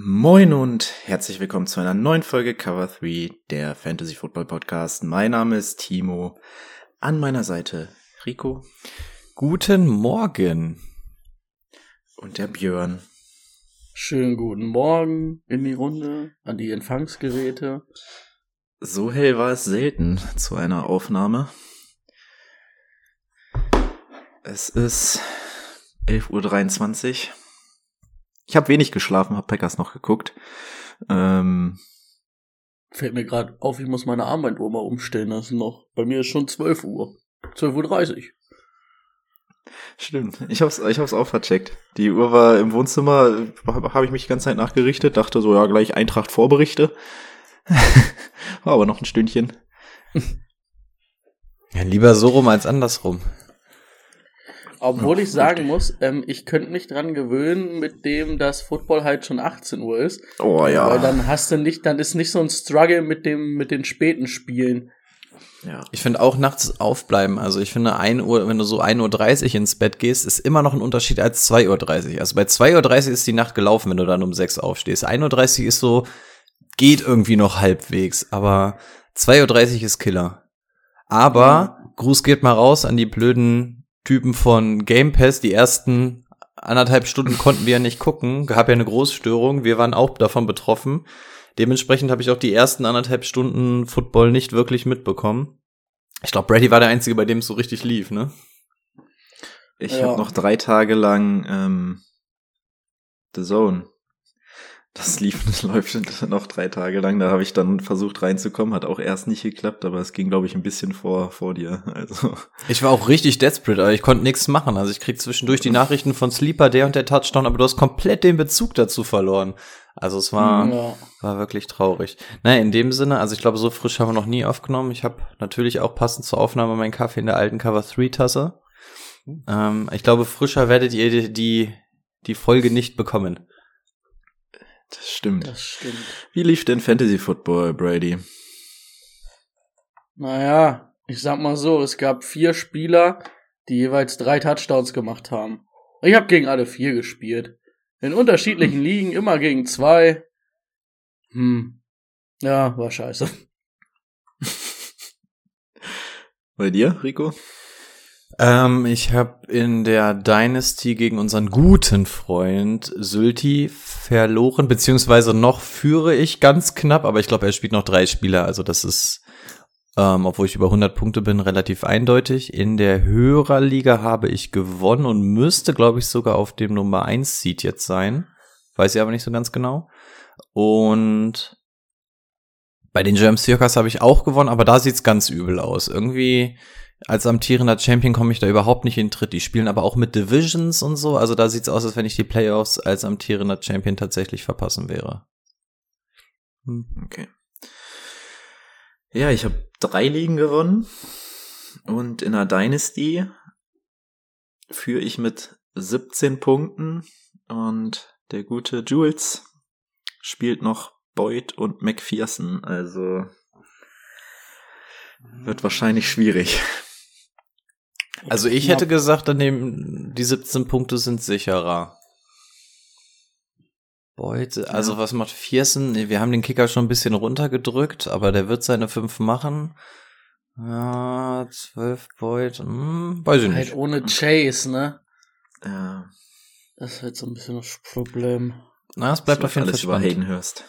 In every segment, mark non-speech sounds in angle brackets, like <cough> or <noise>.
Moin und herzlich willkommen zu einer neuen Folge Cover 3, der Fantasy Football Podcast. Mein Name ist Timo. An meiner Seite Rico Guten Morgen. und der Björn. Schönen guten Morgen in die Runde, an die Empfangsgeräte. So hell war es selten zu einer Aufnahme. Es ist 11.23 Uhr. Ich habe wenig geschlafen, habe Packers noch geguckt. Ähm, Fällt mir gerade auf, ich muss meine Armbanduhr mal umstellen lassen noch. Bei mir ist schon 12 Uhr. 12.30 Uhr. Stimmt, ich hab's, ich hab's auch vercheckt. Die Uhr war im Wohnzimmer, habe hab ich mich die ganze Zeit nachgerichtet, dachte so, ja, gleich Eintracht Vorberichte. <laughs> war aber noch ein Stündchen. Ja, lieber so rum als andersrum. Obwohl ich sagen muss, ähm, ich könnte mich dran gewöhnen, mit dem, dass Football halt schon 18 Uhr ist. Oh Weil ja. dann hast du nicht, dann ist nicht so ein Struggle mit dem, mit den späten Spielen. ja. Ich finde auch nachts aufbleiben. Also ich finde 1 Uhr, wenn du so 1.30 Uhr ins Bett gehst, ist immer noch ein Unterschied als 2.30 Uhr. Also bei 2.30 Uhr ist die Nacht gelaufen, wenn du dann um 6 aufstehst. 1.30 Uhr ist so, geht irgendwie noch halbwegs, aber 2.30 Uhr ist Killer. Aber Gruß geht mal raus an die blöden Typen von Game Pass. Die ersten anderthalb Stunden konnten wir ja nicht gucken. Gab ja eine Großstörung. Wir waren auch davon betroffen. Dementsprechend habe ich auch die ersten anderthalb Stunden Football nicht wirklich mitbekommen. Ich glaube, Brady war der Einzige, bei dem es so richtig lief, ne? Ich Ja. habe noch drei Tage lang ähm, The Zone. Das lief, <laughs> das läuft noch drei Tage lang. Da habe ich dann versucht reinzukommen, hat auch erst nicht geklappt, aber es ging, glaube ich, ein bisschen vor, vor dir. <laughs> Also Ich war auch richtig desperate, aber ich konnte nichts machen. Also ich krieg zwischendurch die Nachrichten von Sleeper, der und der Touchdown, aber du hast komplett den Bezug dazu verloren. Also es war, Ja. war wirklich traurig. Naja, in dem Sinne, also ich glaube, so frisch haben wir noch nie aufgenommen. Ich habe natürlich auch passend zur Aufnahme meinen Kaffee in der alten Cover 3 Tasse. Ähm, ich glaube, frischer werdet ihr die, die, die Folge nicht bekommen. Das stimmt. Das stimmt. Wie lief denn Fantasy Football, Brady? Naja, ich sag mal so, es gab vier Spieler, die jeweils drei Touchdowns gemacht haben. Ich habe gegen alle vier gespielt. In unterschiedlichen <laughs> Ligen, immer gegen zwei. Hm. Ja, war scheiße. Bei dir, Rico? Ähm, ich habe in der Dynasty gegen unseren guten Freund Sylti verloren, beziehungsweise noch führe ich ganz knapp, aber ich glaube, er spielt noch drei Spieler, also das ist, ähm, obwohl ich über 100 Punkte bin, relativ eindeutig. In der Hörerliga habe ich gewonnen und müsste, glaube ich, sogar auf dem Nummer 1 Seed jetzt sein. Weiß ich aber nicht so ganz genau. Und bei den Germ Circus habe ich auch gewonnen, aber da sieht's ganz übel aus. Irgendwie als amtierender Champion komme ich da überhaupt nicht in den Tritt. Die spielen aber auch mit Divisions und so. Also da sieht's aus, als wenn ich die Playoffs als amtierender Champion tatsächlich verpassen wäre. Hm. Okay. Ja, ich habe drei Ligen gewonnen und in der Dynasty führe ich mit 17 Punkten und der gute Jules spielt noch Boyd und McPherson, also wird wahrscheinlich schwierig. Also ich hätte gesagt, daneben die 17 Punkte sind sicherer. Boyd, also was macht Viersen? Nee, Wir haben den Kicker schon ein bisschen runtergedrückt, aber der wird seine 5 machen. Ja, 12 Boyd, hm, weiß ich Halt nicht. ohne Chase, ne? Ja, Das ist halt so ein bisschen das Problem. Na, es bleibt das auf jeden Fall alles über spannend. Hayden Hurst.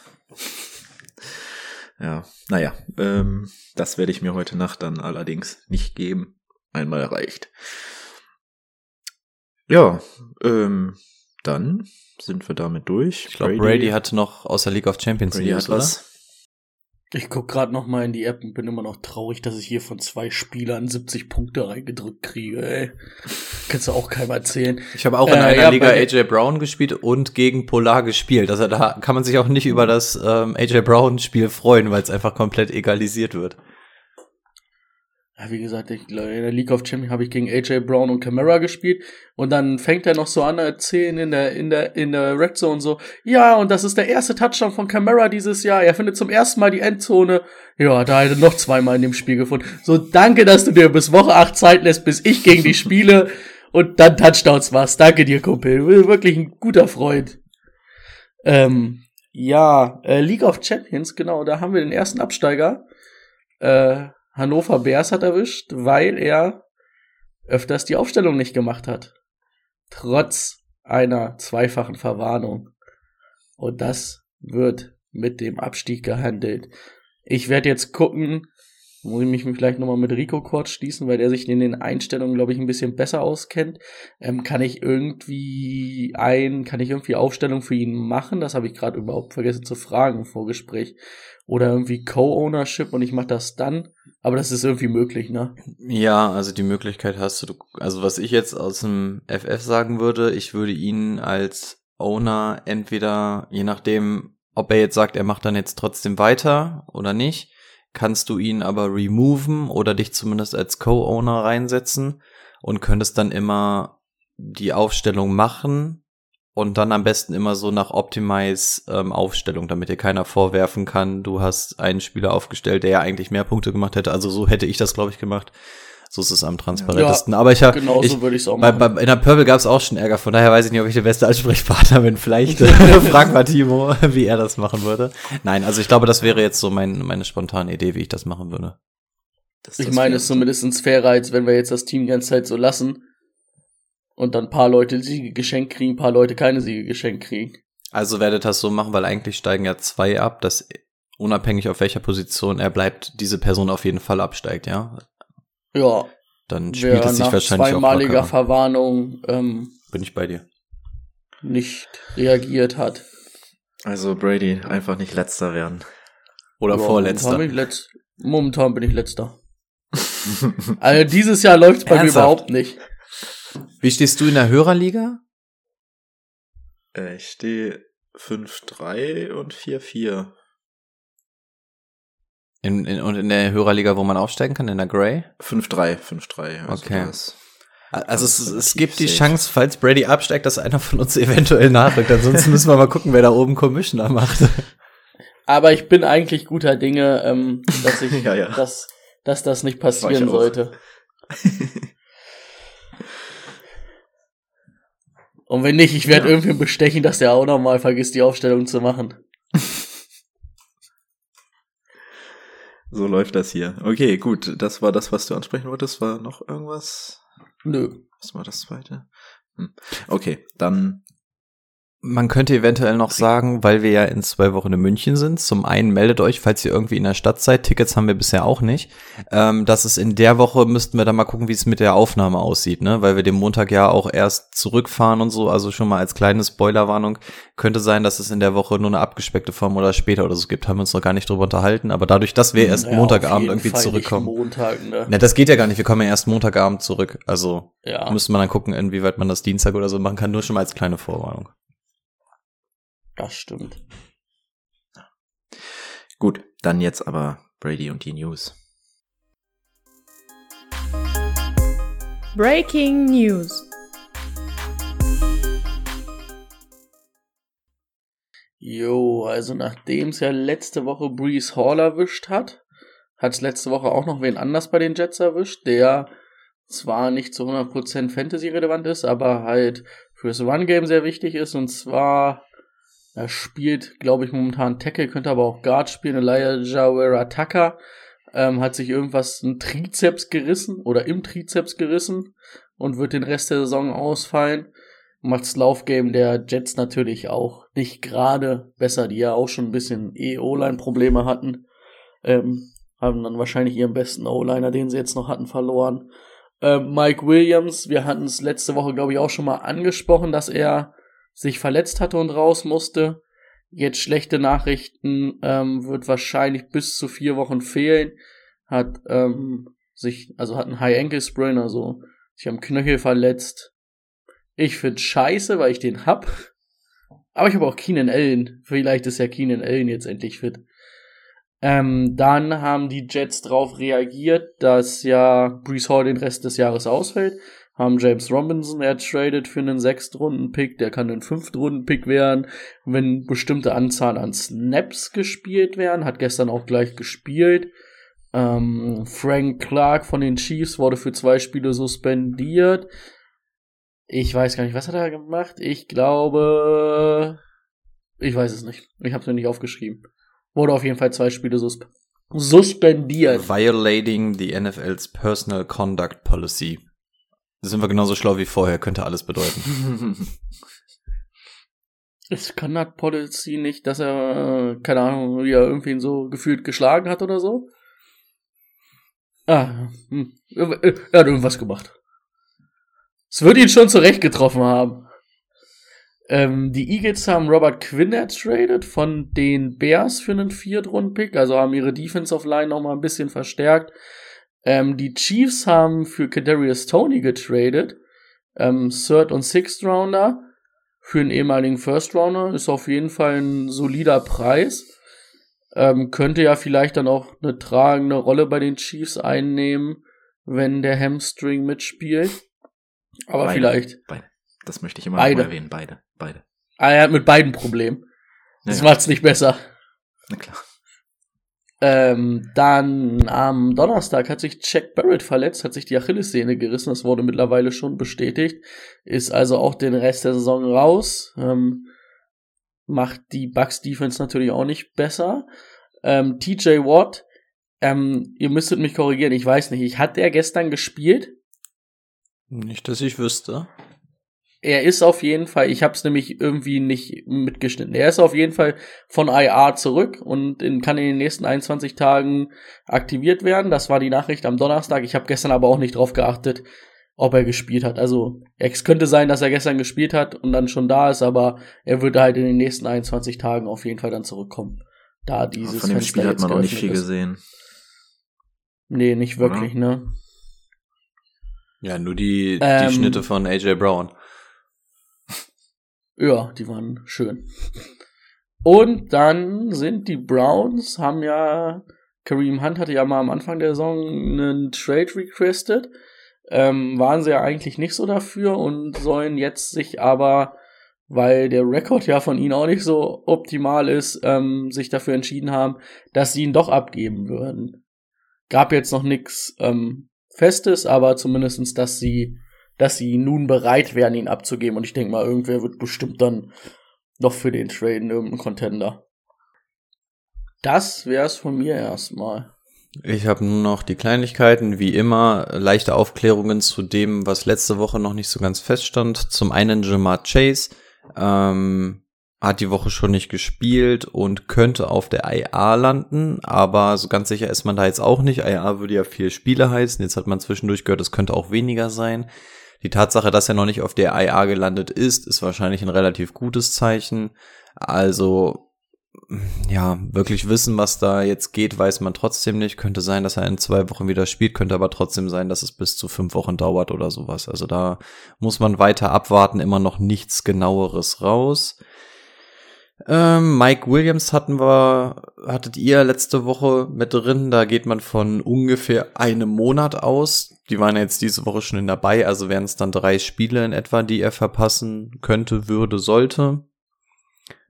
Ja, naja, ähm, das werde ich mir heute Nacht dann allerdings nicht geben. Einmal reicht. Ja, ähm, dann sind wir damit durch. Ich glaube, Brady, hatte noch außer League of Champions Brady News, oder? was. Ich guck gerade noch mal in die App und bin immer noch traurig, dass ich hier von zwei Spielern 70 Punkte reingedrückt kriege. Ey. Kannst du auch keinem erzählen. Ich habe auch in Äh, einer ja, Liga AJ Brown gespielt und gegen Polar gespielt. Also da kann man sich auch nicht über das ähm, AJ Brown Spiel freuen, weil es einfach komplett egalisiert wird. Ja, wie gesagt, ich, in der League of Champions habe ich gegen AJ Brown und Camara gespielt und dann fängt er noch so an erzählen in der in der in der Red Zone so, ja, und das ist der erste Touchdown von Camara dieses Jahr. Er findet zum ersten Mal die Endzone. Ja, da er noch zweimal in dem Spiel gefunden. So, danke, dass du dir bis Woche 8 Zeit lässt, bis ich gegen die spiele und dann Touchdowns machst. Danke dir, Kumpel. Wirklich ein guter Freund. Ähm, ja, äh, League of Champions, genau, da haben wir den ersten Absteiger. Äh, Hannover Bears hat erwischt, weil er öfters die Aufstellung nicht gemacht hat. Trotz einer zweifachen Verwarnung. Und das wird mit dem Abstieg gehandelt. Ich werde jetzt gucken, muss ich mich vielleicht nochmal mit Rico kurz schließen, weil der sich in den Einstellungen, glaube ich, ein bisschen besser auskennt. Ähm, kann ich irgendwie ein, kann ich irgendwie Aufstellung für ihn machen? Das habe ich gerade überhaupt vergessen zu fragen im Vorgespräch. Oder irgendwie Co-Ownership und ich mache das dann. Aber das ist irgendwie möglich, ne? Ja, also die Möglichkeit hast du. Also was ich jetzt aus dem FF sagen würde, ich würde ihn als Owner entweder, je nachdem, ob er jetzt sagt, er macht dann jetzt trotzdem weiter oder nicht, kannst du ihn aber removen oder dich zumindest als Co-Owner reinsetzen und könntest dann immer die Aufstellung machen und dann am besten immer so nach Optimize ähm, Aufstellung, damit dir keiner vorwerfen kann, du hast einen Spieler aufgestellt, der ja eigentlich mehr Punkte gemacht hätte. Also so hätte ich das, glaube ich, gemacht. So ist es am transparentesten. Aber ich habe Genau ich, so würde ich es auch bei, machen. bei, in der Purple gab es auch schon Ärger, von daher weiß ich nicht, ob ich der beste Ansprechpartner <laughs> bin. Vielleicht <laughs> äh, frag mal Timo, <laughs> wie er das machen würde. Nein, also ich glaube, das wäre jetzt so mein, meine spontane Idee, wie ich das machen würde. Das Ich das meine, es ist zumindest fairer, als wenn wir jetzt das Team die ganze Zeit so lassen und dann ein paar Leute Siege geschenkt kriegen, ein paar Leute keine Siege geschenkt kriegen. Also werdet das so machen, weil eigentlich steigen ja zwei ab, dass unabhängig auf welcher Position er bleibt, diese Person auf jeden Fall absteigt, ja? Ja, Dann spielt wer es sich nach wahrscheinlich auch zweimaliger lockerer. Verwarnung ähm, Bin ich bei dir. nicht reagiert hat. Also Brady, einfach nicht letzter werden. Oder Ja, vorletzter. Momentan bin ich, letz momentan bin ich letzter. <laughs> Also dieses Jahr läuft bei mir Ernsthaft? überhaupt nicht. Wie stehst du in der Hörerliga? Äh, ich stehe 5-3 und 4-4. In, in, und in der Hörerliga, wo man aufsteigen kann, in der Grey? 5-3, 5-3. Also Okay. Also es, es gibt die safe. Chance, falls Brady absteigt, dass einer von uns <laughs> eventuell nachrückt. Ansonsten müssen wir mal gucken, wer da oben Commissioner macht. Aber ich bin eigentlich guter Dinge, ähm, dass ich, <laughs> Ja, ja. Dass, dass das nicht passieren sollte. <laughs> Und wenn nicht, ich werde Ja. irgendwen bestechen, dass der auch noch mal vergisst, die Aufstellung zu machen. <laughs> So läuft das hier. Okay, gut. Das war das, was du ansprechen wolltest. War noch irgendwas? Nö. Was war das zweite? Hm. Okay, dann Man könnte eventuell noch sagen, weil wir ja in zwei Wochen in München sind, zum einen meldet euch, falls ihr irgendwie in der Stadt seid, Tickets haben wir bisher auch nicht, ähm, dass es in der Woche, müssten wir dann mal gucken, wie es mit der Aufnahme aussieht, ne, weil wir den Montag ja auch erst zurückfahren und so, also schon mal als kleine Spoilerwarnung, könnte sein, dass es in der Woche nur eine abgespeckte Form oder später oder so gibt, haben wir uns noch gar nicht drüber unterhalten, aber dadurch, dass wir erst Naja, Montagabend irgendwie Fall zurückkommen. Montag, ne? Ne, das geht ja gar nicht, wir kommen ja erst Montagabend zurück, also Ja, müsste man dann gucken, inwieweit man das Dienstag oder so machen kann, nur schon mal als kleine Vorwarnung. Das stimmt. gut. Dann jetzt aber Brady und die News. Breaking News. Jo, also nachdem es ja letzte Woche Breeze Hall erwischt hat, hat es letzte Woche auch noch wen anders bei den Jets erwischt, der zwar nicht zu 100% Fantasy-relevant ist, aber halt fürs Run-Game sehr wichtig ist. Und zwar, er spielt, glaube ich, momentan Tackle, könnte aber auch Guard spielen. Elijah Vera Tucker ähm, hat sich irgendwas ein Trizeps gerissen oder im Trizeps gerissen und wird den Rest der Saison ausfallen macht das Laufgame der Jets natürlich auch nicht gerade besser, die ja auch schon ein bisschen E-O-Line-Probleme hatten. Ähm, haben dann wahrscheinlich ihren besten O-Liner, den sie jetzt noch hatten, verloren. Ähm, Mike Williams, wir hatten es letzte Woche, glaube ich, auch schon mal angesprochen, dass er sich verletzt hatte und raus musste. Jetzt schlechte Nachrichten, ähm, wird wahrscheinlich bis zu vier Wochen fehlen. Hat ähm, sich, also hat einen High Ankle Sprain, also sich am Knöchel verletzt. Ich find's scheiße, weil ich den hab. Aber ich habe auch Keenan Allen. Vielleicht ist ja Keenan Allen jetzt endlich fit. Ähm, dann haben die Jets darauf reagiert, dass ja Brees Hall den Rest des Jahres ausfällt. Haben James Robinson ertradet für einen Sechstrunden-Pick. Der kann ein Fünftrunden-Pick werden, wenn bestimmte Anzahl an Snaps gespielt werden. Hat gestern auch gleich gespielt. Ähm, Frank Clark von den Chiefs wurde für zwei Spiele suspendiert. Ich weiß gar nicht, was hat er gemacht? Ich glaube, ich weiß es nicht. Ich habe es mir nicht aufgeschrieben. Wurde auf jeden Fall zwei Spiele susp suspendiert. Violating the NFL's Personal Conduct Policy. Sind wir genauso schlau wie vorher, könnte alles bedeuten. <laughs> Ist Conduct Policy nicht, dass er, äh, keine Ahnung, wie er irgendwen so gefühlt geschlagen hat oder so? Ah, hm. er hat irgendwas gemacht. Es wird ihn schon zurecht getroffen haben. Ähm, die Eagles haben Robert Quinn ertradet von den Bears für einen Viertrunden-Pick, also haben ihre Defensive Line noch mal ein bisschen verstärkt. Ähm, die Chiefs haben für Kadarius Tony getradet, ähm, Third und Sixth Rounder für einen ehemaligen First Rounder ist auf jeden Fall ein solider Preis. Ähm, könnte ja vielleicht dann auch eine tragende Rolle bei den Chiefs einnehmen, wenn der Hamstring mitspielt. Aber Beide, vielleicht. Beide. Das möchte ich immer Beide. erwähnen. Beide. Beide. Ah, er hat mit beiden Probleme. Das Ja, macht's nicht besser. Na klar. Ähm, dann am Donnerstag hat sich Jack Barrett verletzt, hat sich die Achillessehne gerissen, das wurde mittlerweile schon bestätigt, ist also auch den Rest der Saison raus, ähm, macht die Bucks Defense natürlich auch nicht besser. Ähm, TJ Watt, ähm, ihr müsstet mich korrigieren, ich weiß nicht, ich hat er gestern gespielt? Nicht, dass ich wüsste. Er ist auf jeden Fall, ich habe es nämlich irgendwie nicht mitgeschnitten. Er ist auf jeden Fall von IR zurück und in, kann in den nächsten 21 Tagen aktiviert werden. Das war die Nachricht am Donnerstag. Ich habe gestern aber auch nicht drauf geachtet, ob er gespielt hat. Also es könnte sein, dass er gestern gespielt hat und dann schon da ist, aber er würde halt in den nächsten 21 Tagen auf jeden Fall dann zurückkommen. Da dieses Von dem Fenster Spiel hat man auch nicht viel ist. gesehen. Nee, nicht wirklich, ne? Ja, nur die, Ähm, die Schnitte von AJ Brown. Ja, die waren schön. Und dann sind die Browns, haben ja, Kareem Hunt hatte ja mal am Anfang der Saison einen Trade requested. Ähm, waren sie ja eigentlich nicht so dafür und sollen jetzt sich aber, weil der Rekord ja von ihnen auch nicht so optimal ist, ähm, sich dafür entschieden haben, dass sie ihn doch abgeben würden. Gab jetzt noch nichts ähm, Festes, aber zumindestens, dass sie dass sie nun bereit wären, ihn abzugeben. Und ich denke mal, irgendwer wird bestimmt dann noch für den traden, irgendein Contender. Das wär's von mir erstmal. Ich habe nur noch die Kleinigkeiten, wie immer, leichte Aufklärungen zu dem, was letzte Woche noch nicht so ganz feststand. Zum einen Jamar Chase ähm, hat die Woche schon nicht gespielt und könnte auf der IA landen, aber so ganz sicher ist man da jetzt auch nicht. IA würde ja vier Spiele heißen, jetzt hat man zwischendurch gehört, es könnte auch weniger sein. Die Tatsache, dass er noch nicht auf der IA gelandet ist, ist wahrscheinlich ein relativ gutes Zeichen. Also, ja, wirklich wissen, was da jetzt geht, weiß man trotzdem nicht. Könnte sein, dass er in zwei Wochen wieder spielt, könnte aber trotzdem sein, dass es bis zu fünf Wochen dauert oder sowas. Also da muss man weiter abwarten, immer noch nichts genaueres raus. Ähm, Mike Williams hatten wir, hattet ihr letzte Woche mit drin. Da geht man von ungefähr einem Monat aus. Die waren jetzt diese Woche schon dabei, also wären es dann drei Spiele in etwa, die er verpassen könnte, würde, sollte.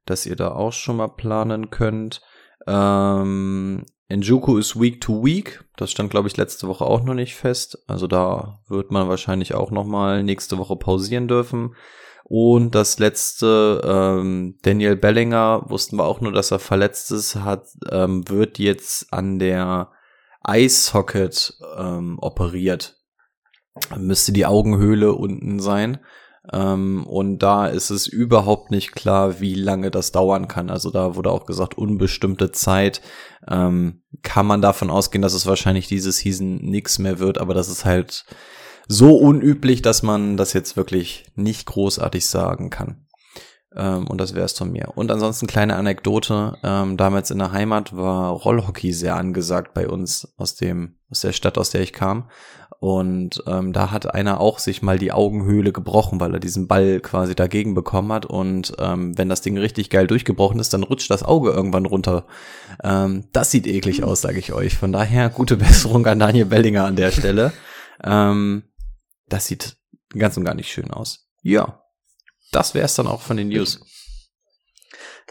Dass ihr da auch schon mal planen könnt. Ähm, Njuku ist Week to Week. Das stand, glaube ich, letzte Woche auch noch nicht fest. Also da wird man wahrscheinlich auch noch mal nächste Woche pausieren dürfen. Und das letzte, ähm, Daniel Bellinger, wussten wir auch nur, dass er verletzt ist, hat, ähm, wird jetzt an der Eissocket ähm, operiert. Müsste die Augenhöhle unten sein. Ähm, und da ist es überhaupt nicht klar, wie lange das dauern kann. Also da wurde auch gesagt, unbestimmte Zeit. Ähm, kann man davon ausgehen, dass es wahrscheinlich diese Season nix mehr wird, aber das ist halt so unüblich, dass man das jetzt wirklich nicht großartig sagen kann. Ähm, und das wäre es von mir. Und ansonsten kleine Anekdote. Ähm, damals in der Heimat war Rollhockey sehr angesagt bei uns aus dem, aus der Stadt, aus der ich kam. Und ähm, da hat einer auch sich mal die Augenhöhle gebrochen, weil er diesen Ball quasi dagegen bekommen hat. Und ähm, wenn das Ding richtig geil durchgebrochen ist, dann rutscht das Auge irgendwann runter. Ähm, das sieht eklig aus, sage ich euch. Von daher gute <laughs> Besserung an Daniel Bellinger an der Stelle. Ähm, das sieht ganz und gar nicht schön aus. Ja, das wäre es dann auch von den News.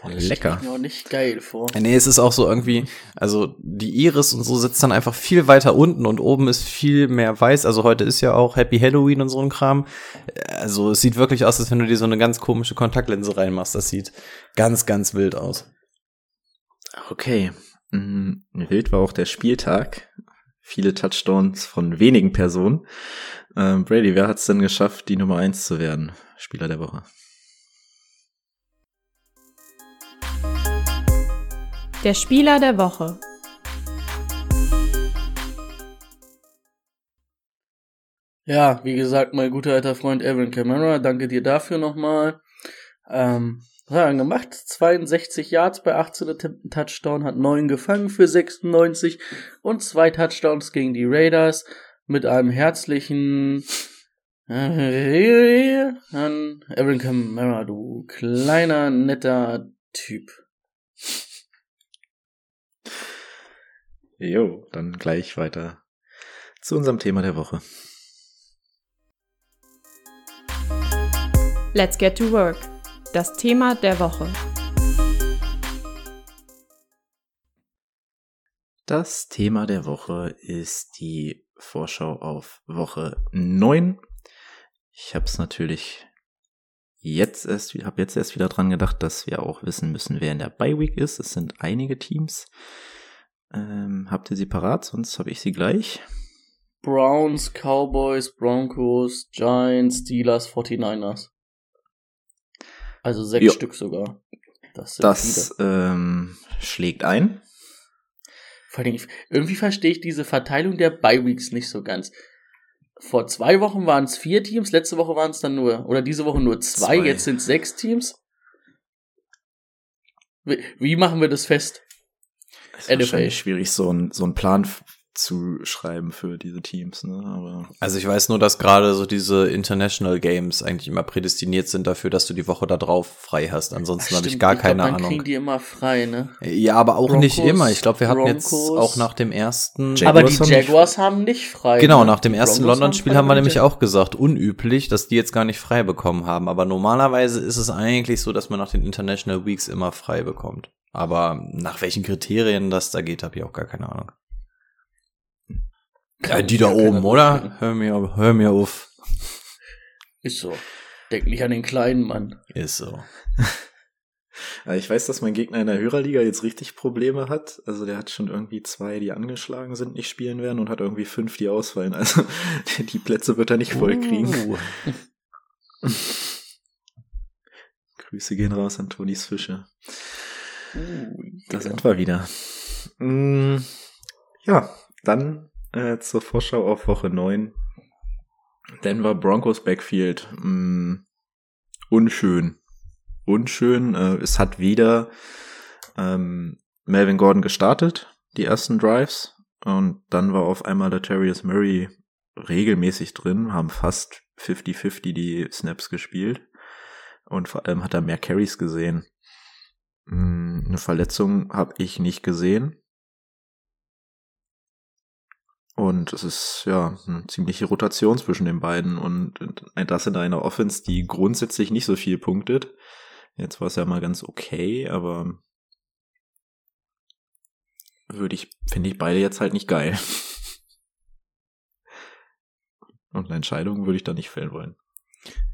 Lecker. Ja, nicht geil vor. Nee, es ist auch so irgendwie, also die Iris und so sitzt dann einfach viel weiter unten und oben ist viel mehr weiß. Also heute ist ja auch Happy Halloween und so ein Kram. Also es sieht wirklich aus, als wenn du dir so eine ganz komische Kontaktlinse reinmachst. Das sieht ganz, ganz wild aus. Okay. Mhm. Wild war auch der Spieltag. Viele Touchdowns von wenigen Personen. Ähm, Brady, wer hat es denn geschafft, die Nummer eins zu werden? Spieler der Woche. Der Spieler der Woche. Ja, wie gesagt, mein guter alter Freund Evan Kamara, danke dir dafür nochmal. Ähm, was hat er gemacht? 62 Yards bei 18 Attempten Touchdown, hat 9 gefangen für 96 und zwei Touchdowns gegen die Raiders mit einem herzlichen äh, an Evan Kamara, du kleiner, netter Typ. Jo, dann gleich weiter zu unserem Thema der Woche. Let's get to work. Das Thema der Woche. Das Thema der Woche ist die Vorschau auf Woche 9. Ich habe es natürlich jetzt erst, habe jetzt erst wieder dran gedacht, dass wir auch wissen müssen, wer in der Bye Week ist. Es sind einige Teams. Ähm, habt ihr sie parat? Sonst habe ich sie gleich. Browns, Cowboys, Broncos, Giants, Steelers, 49ers. Also sechs Jo. Stück sogar. Das Das ähm, schlägt ein. Vor allem, irgendwie verstehe ich diese Verteilung der Bye Weeks nicht so ganz. Vor zwei Wochen waren es vier Teams, letzte Woche waren es dann nur, oder diese Woche nur zwei, Zwei. jetzt sind es sechs Teams. Wie, wie machen wir das fest? Es ist NFL. wahrscheinlich schwierig, so, ein, so einen Plan zu schreiben für diese Teams, ne? Aber Also ich weiß nur, dass gerade so diese International Games eigentlich immer prädestiniert sind dafür, dass du die Woche da drauf frei hast. Ansonsten habe ich gar glaub, keine dann Ahnung. kriegen die immer frei, ne? Ja, aber auch Broncos, nicht immer. Ich glaube, wir hatten jetzt auch nach dem ersten. Jaguars Aber die haben nicht Jaguars haben nicht frei. Genau, ne? nach dem ersten London-Spiel frei haben wir nämlich auch gesagt, unüblich, dass die jetzt gar nicht frei bekommen haben. Aber normalerweise ist es eigentlich so, dass man nach den International Weeks immer frei bekommt. Aber nach welchen Kriterien das da geht, habe ich auch gar keine Ahnung. Ja, die da oben, oder? Hör mir, hör mir auf. Ist so. Denk nicht an den kleinen Mann. Ist so. <laughs> Ich weiß, dass mein Gegner in der Hörerliga jetzt richtig Probleme hat. Also der hat schon irgendwie zwei, die angeschlagen sind, nicht spielen werden und hat irgendwie fünf, die ausfallen. Also <laughs> die Plätze wird er nicht voll kriegen. Uh. <laughs> Grüße gehen raus an Tonis Fische. Uh, Da sind wir wieder. Mm, ja, dann äh, zur Vorschau auf Woche 9. Denver Broncos Backfield. Mm, unschön. Unschön. Äh, es hat wieder ähm, Melvin Gordon gestartet, die ersten Drives. Und dann war auf einmal der Terrius Murray regelmäßig drin, haben fast 50-50 die Snaps gespielt. Und vor allem hat er mehr Carries gesehen. Mm, Eine Verletzung habe ich nicht gesehen. Und es ist ja eine ziemliche Rotation zwischen den beiden und das in einer Offense, die grundsätzlich nicht so viel punktet. Jetzt war es ja mal ganz okay, aber würde ich, finde ich beide jetzt halt nicht geil. <laughs> Und eine Entscheidung würde ich da nicht fällen wollen.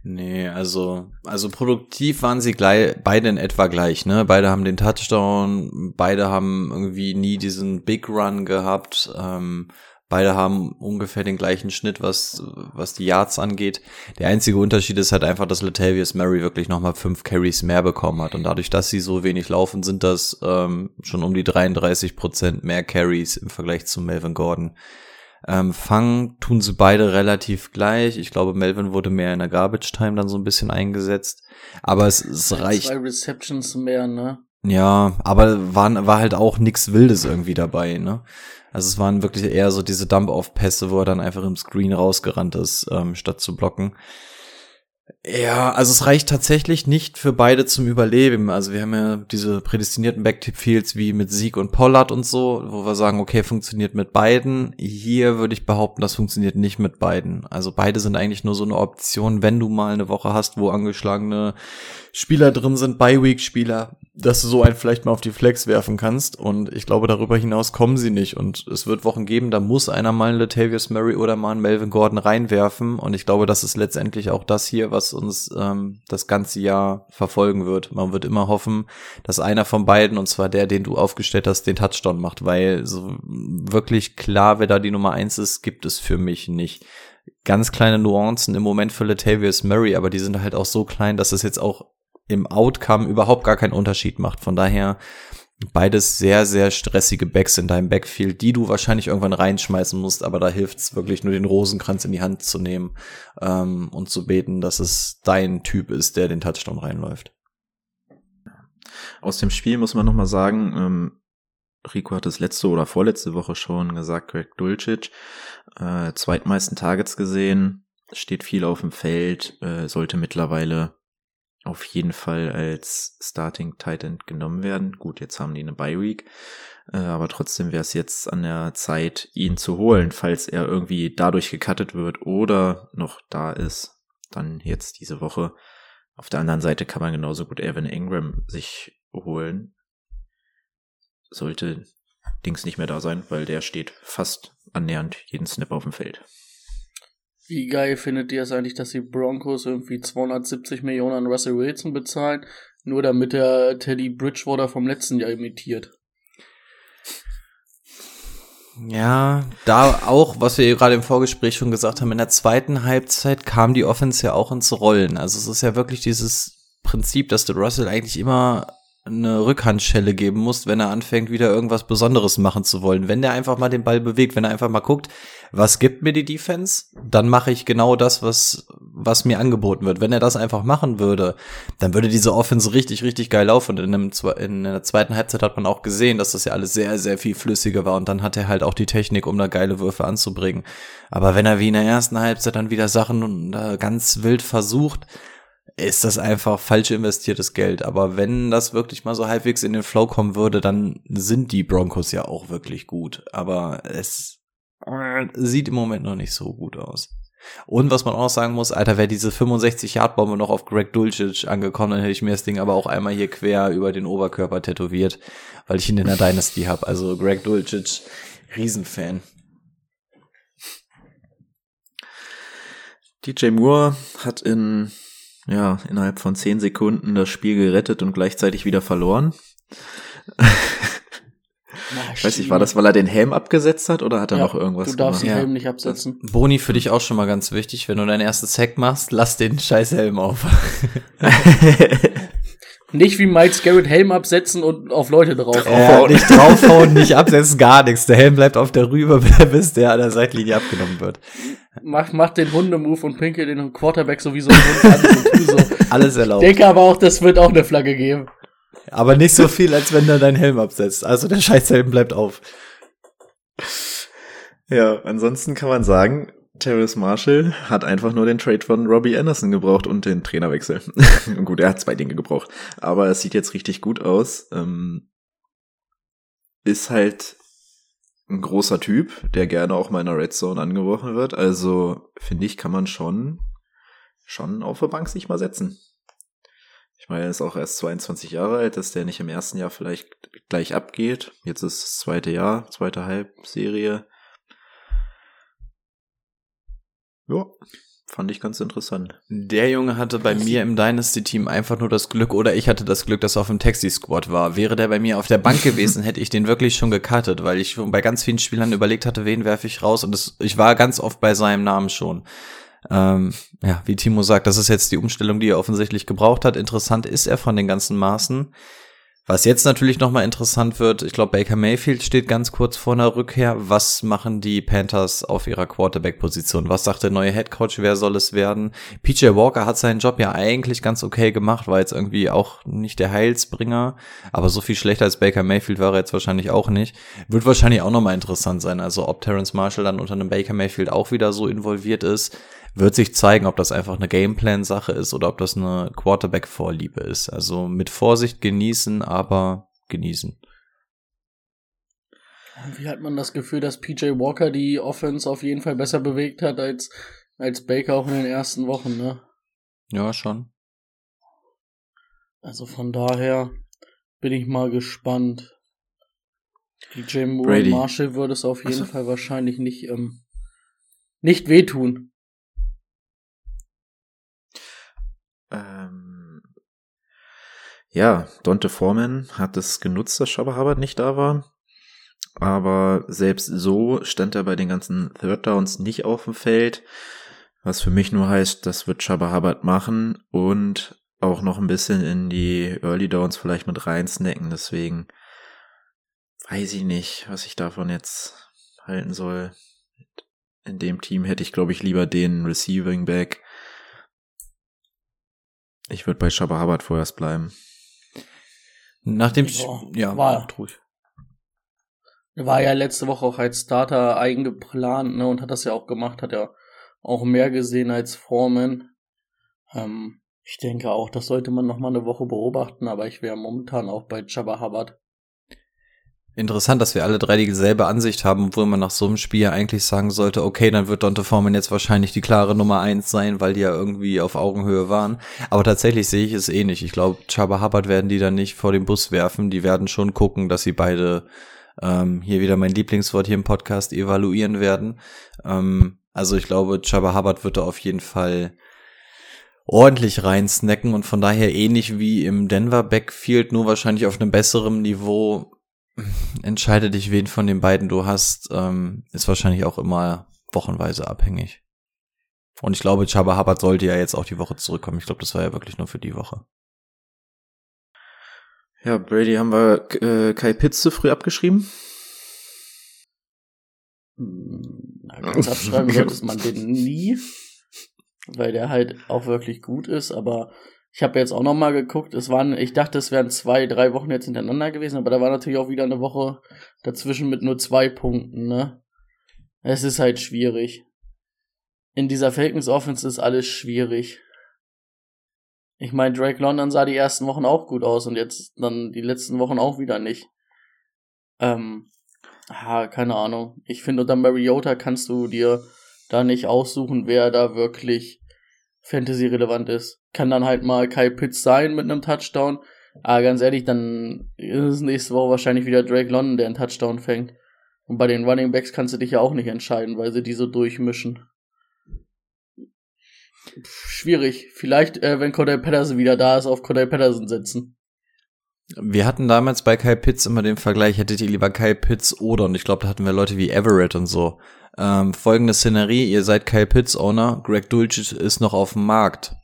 Nee, also, also produktiv waren sie gleich, beide in etwa gleich, ne? Beide haben den Touchdown, beide haben irgendwie nie diesen Big Run gehabt, ähm, beide haben ungefähr den gleichen Schnitt, was, was die Yards angeht. Der einzige Unterschied ist halt einfach, dass Latavius Murray wirklich nochmal fünf Carries mehr bekommen hat. Und dadurch, dass sie so wenig laufen, sind das ähm, schon um die 33 Prozent mehr Carries im Vergleich zu Melvin Gordon. Ähm, fangen tun sie beide relativ gleich. Ich glaube, Melvin wurde mehr in der Garbage Time dann so ein bisschen eingesetzt. Aber es, es reicht. Zwei Receptions mehr, ne? Ja, aber waren, war halt auch nix Wildes irgendwie dabei, ne? Also es waren wirklich eher so diese Dump-Off-Pässe, wo er dann einfach im Screen rausgerannt ist, ähm, statt zu blocken. Ja, also es reicht tatsächlich nicht für beide zum Überleben. Also wir haben ja diese prädestinierten Backtip-Fields wie mit Sieg und Pollard und so, wo wir sagen, okay, funktioniert mit beiden. Hier würde ich behaupten, das funktioniert nicht mit beiden. Also beide sind eigentlich nur so eine Option, wenn du mal eine Woche hast, wo angeschlagene Spieler drin sind, Bye-Week-Spieler, dass du so einen vielleicht mal auf die Flex werfen kannst. Und ich glaube, darüber hinaus kommen sie nicht. Und es wird Wochen geben, da muss einer mal einen Latavius Murray oder mal einen Melvin Gordon reinwerfen. Und ich glaube, das ist letztendlich auch das hier, was uns ähm, das ganze Jahr verfolgen wird. Man wird immer hoffen, dass einer von beiden, und zwar der, den du aufgestellt hast, den Touchdown macht, weil so wirklich klar, wer da die Nummer eins ist, gibt es für mich nicht ganz kleine Nuancen im Moment für Latavius Murray, aber die sind halt auch so klein, dass es jetzt auch im Outcome überhaupt gar keinen Unterschied macht. Von daher beides sehr, sehr stressige Backs in deinem Backfield, die du wahrscheinlich irgendwann reinschmeißen musst, aber da hilft es wirklich nur den Rosenkranz in die Hand zu nehmen ähm, und zu beten, dass es dein Typ ist, der den Touchdown reinläuft. Aus dem Spiel muss man nochmal sagen, ähm, Rico hat es letzte oder vorletzte Woche schon gesagt, Greg Dulcich, äh, zweitmeisten Targets gesehen, steht viel auf dem Feld, äh, sollte mittlerweile auf jeden Fall als Starting Titan genommen werden. Gut, jetzt haben die eine Bye Week, äh, aber trotzdem wäre es jetzt an der Zeit, ihn zu holen, falls er irgendwie dadurch gecuttet wird oder noch da ist. Dann jetzt diese Woche. Auf der anderen Seite kann man genauso gut Evan Ingram sich holen. Sollte Dings nicht mehr da sein, weil der steht fast annähernd jeden Snap auf dem Feld. Wie geil findet ihr es eigentlich, dass die Broncos irgendwie 270 Millionen an Russell Wilson bezahlen, nur damit er Teddy Bridgewater vom letzten Jahr imitiert? Ja, da auch, was wir gerade im Vorgespräch schon gesagt haben, in der zweiten Halbzeit kam die Offense ja auch ins Rollen. Also es ist ja wirklich dieses Prinzip, dass der Russell eigentlich immer eine Rückhandschelle geben muss, wenn er anfängt, wieder irgendwas Besonderes machen zu wollen. Wenn der einfach mal den Ball bewegt, wenn er einfach mal guckt, was gibt mir die Defense, dann mache ich genau das, was, was mir angeboten wird. Wenn er das einfach machen würde, dann würde diese Offense richtig, richtig geil laufen. Und in, einem, in der zweiten Halbzeit hat man auch gesehen, dass das ja alles sehr, sehr viel flüssiger war. Und dann hat er halt auch die Technik, um da geile Würfe anzubringen. Aber wenn er wie in der ersten Halbzeit dann wieder Sachen ganz wild versucht, ist das einfach falsch investiertes Geld. Aber wenn das wirklich mal so halbwegs in den Flow kommen würde, dann sind die Broncos ja auch wirklich gut. Aber es sieht im Moment noch nicht so gut aus. Und was man auch sagen muss, Alter, wäre diese 65-Yard-Bombe noch auf Greg Dulcich angekommen, dann hätte ich mir das Ding aber auch einmal hier quer über den Oberkörper tätowiert, weil ich ihn in der Dynasty habe. Also Greg Dulcich, Riesenfan. DJ Moore hat in ja, innerhalb von zehn Sekunden das Spiel gerettet und gleichzeitig wieder verloren. Ich weiß nicht, war das, weil er den Helm abgesetzt hat oder hat er ja, noch irgendwas Du darfst gemacht? den Helm nicht absetzen. Boni, für dich auch schon mal ganz wichtig, wenn du deinen ersten Sack machst, lass den scheiß Helm auf. <laughs> nicht wie Miles Garrett Helm absetzen und auf Leute drauf. Äh, nicht draufhauen, nicht absetzen, gar nichts. Der Helm bleibt auf der Rübe, <laughs> bis der an der Seitlinie abgenommen wird. Mach, mach den Hundemove und pinkel den Quarterback sowieso Hund an und tu so. <laughs> Alles erlaubt. Ich denke aber auch, das wird auch eine Flagge geben. Aber nicht so viel, als wenn du deinen Helm absetzt. Also der Scheißhelm bleibt auf. Ja, ansonsten kann man sagen, Terrence Marshall hat einfach nur den Trade von Robbie Anderson gebraucht und den Trainerwechsel. <laughs> gut, er hat zwei Dinge gebraucht. Aber es sieht jetzt richtig gut aus. Ähm, ist halt ein großer Typ, der gerne auch mal in der Red Zone angebrochen wird. Also finde ich, kann man schon, schon auf der Bank sich mal setzen. Ich meine, er ist auch erst 22 Jahre alt, dass der nicht im ersten Jahr vielleicht gleich abgeht. Jetzt ist das zweite Jahr, zweite Halbserie. Ja, Fand ich ganz interessant. Der Junge hatte bei mir im Dynasty-Team einfach nur das Glück, oder ich hatte das Glück, dass er auf dem Taxi-Squad war. Wäre der bei mir auf der Bank <laughs> gewesen, hätte ich den wirklich schon gecuttet, weil ich bei ganz vielen Spielern überlegt hatte, wen werfe ich raus. Und das, ich war ganz oft bei seinem Namen schon. Ähm, ja, wie Timo sagt, das ist jetzt die Umstellung, die er offensichtlich gebraucht hat. Interessant ist er von den ganzen Maßen. Was jetzt natürlich nochmal interessant wird, ich glaube, Baker Mayfield steht ganz kurz vor einer Rückkehr. Was machen die Panthers auf ihrer Quarterback-Position? Was sagt der neue Headcoach? Wer soll es werden? PJ Walker hat seinen Job ja eigentlich ganz okay gemacht, war jetzt irgendwie auch nicht der Heilsbringer, aber so viel schlechter als Baker Mayfield war er jetzt wahrscheinlich auch nicht. Wird wahrscheinlich auch nochmal interessant sein, also ob Terrence Marshall dann unter einem Baker Mayfield auch wieder so involviert ist wird sich zeigen, ob das einfach eine Gameplan-Sache ist oder ob das eine Quarterback-Vorliebe ist. Also mit Vorsicht genießen, aber genießen. Wie hat man das Gefühl, dass PJ Walker die Offense auf jeden Fall besser bewegt hat als, als Baker auch in den ersten Wochen, ne? Ja, schon. Also von daher bin ich mal gespannt. DJ Moore Brady. Marshall würde es auf jeden Fall so. wahrscheinlich nicht, ähm, nicht wehtun. Ja, Dante Foreman hat es genutzt, dass Shabba Hubbard nicht da war. Aber selbst so stand er bei den ganzen Third Downs nicht auf dem Feld. Was für mich nur heißt, das wird Shabba Hubbard machen und auch noch ein bisschen in die Early Downs vielleicht mit reinsnacken. Deswegen weiß ich nicht, was ich davon jetzt halten soll. In dem Team hätte ich, glaube ich, lieber den Receiving Back ich würde bei Shabba Hubbard vorerst bleiben. Nach dem, Ja, ja, war- ruhig. War ja letzte Woche auch als Starter eingeplant, ne, und hat das ja auch gemacht, hat ja auch mehr gesehen als Foreman. Ähm, ich denke auch, das sollte man noch mal eine Woche beobachten, aber ich wäre momentan auch bei Jabba Hubbard. Interessant, dass wir alle drei dieselbe Ansicht haben, obwohl man nach so einem Spiel ja eigentlich sagen sollte, okay, dann wird Dante Foreman jetzt wahrscheinlich die klare Nummer eins sein, weil die ja irgendwie auf Augenhöhe waren. Aber tatsächlich sehe ich es eh nicht. Ich glaube, Chaba Hubbard werden die dann nicht vor den Bus werfen. Die werden schon gucken, dass sie beide, ähm, hier wieder mein Lieblingswort hier im Podcast, evaluieren werden. Ähm, also ich glaube, Chaba Hubbard wird da auf jeden Fall ordentlich reinsnacken und von daher ähnlich wie im Denver Backfield, nur wahrscheinlich auf einem besseren Niveau entscheide dich, wen von den beiden du hast, ähm, ist wahrscheinlich auch immer wochenweise abhängig. Und ich glaube, Chaba Hubbard sollte ja jetzt auch die Woche zurückkommen. Ich glaube, das war ja wirklich nur für die Woche. Ja, Brady haben wir äh, Kai Pitts zu früh abgeschrieben. Hm, na, Ganz abschreiben <laughs> sollte man den nie, weil der halt auch wirklich gut ist, aber ich habe jetzt auch noch mal geguckt, es waren, ich dachte, es wären zwei, drei Wochen jetzt hintereinander gewesen, aber da war natürlich auch wieder eine Woche dazwischen mit nur zwei Punkten, ne? Es ist halt schwierig. In dieser Falcons Offense ist alles schwierig. Ich meine, Drake London sah die ersten Wochen auch gut aus und jetzt dann die letzten Wochen auch wieder nicht. Ähm, ah, keine Ahnung. Ich finde, unter Mariota kannst du dir da nicht aussuchen, wer da wirklich Fantasy-relevant ist. Kann dann halt mal Kai Pitts sein mit einem Touchdown. Aber ganz ehrlich, dann ist es nächste Woche wahrscheinlich wieder Drake London, der einen Touchdown fängt. Und bei den Running Backs kannst du dich ja auch nicht entscheiden, weil sie die so durchmischen. Schwierig. Vielleicht, äh, wenn Cordell Patterson wieder da ist, auf Cordell Patterson setzen. Wir hatten damals bei Kyle Pitts immer den Vergleich, hättet ihr lieber Kyle Pitts oder, und ich glaube, da hatten wir Leute wie Everett und so. Ähm, folgende Szenerie, ihr seid Kyle Pitts Owner, Greg Dulcich ist noch auf dem Markt.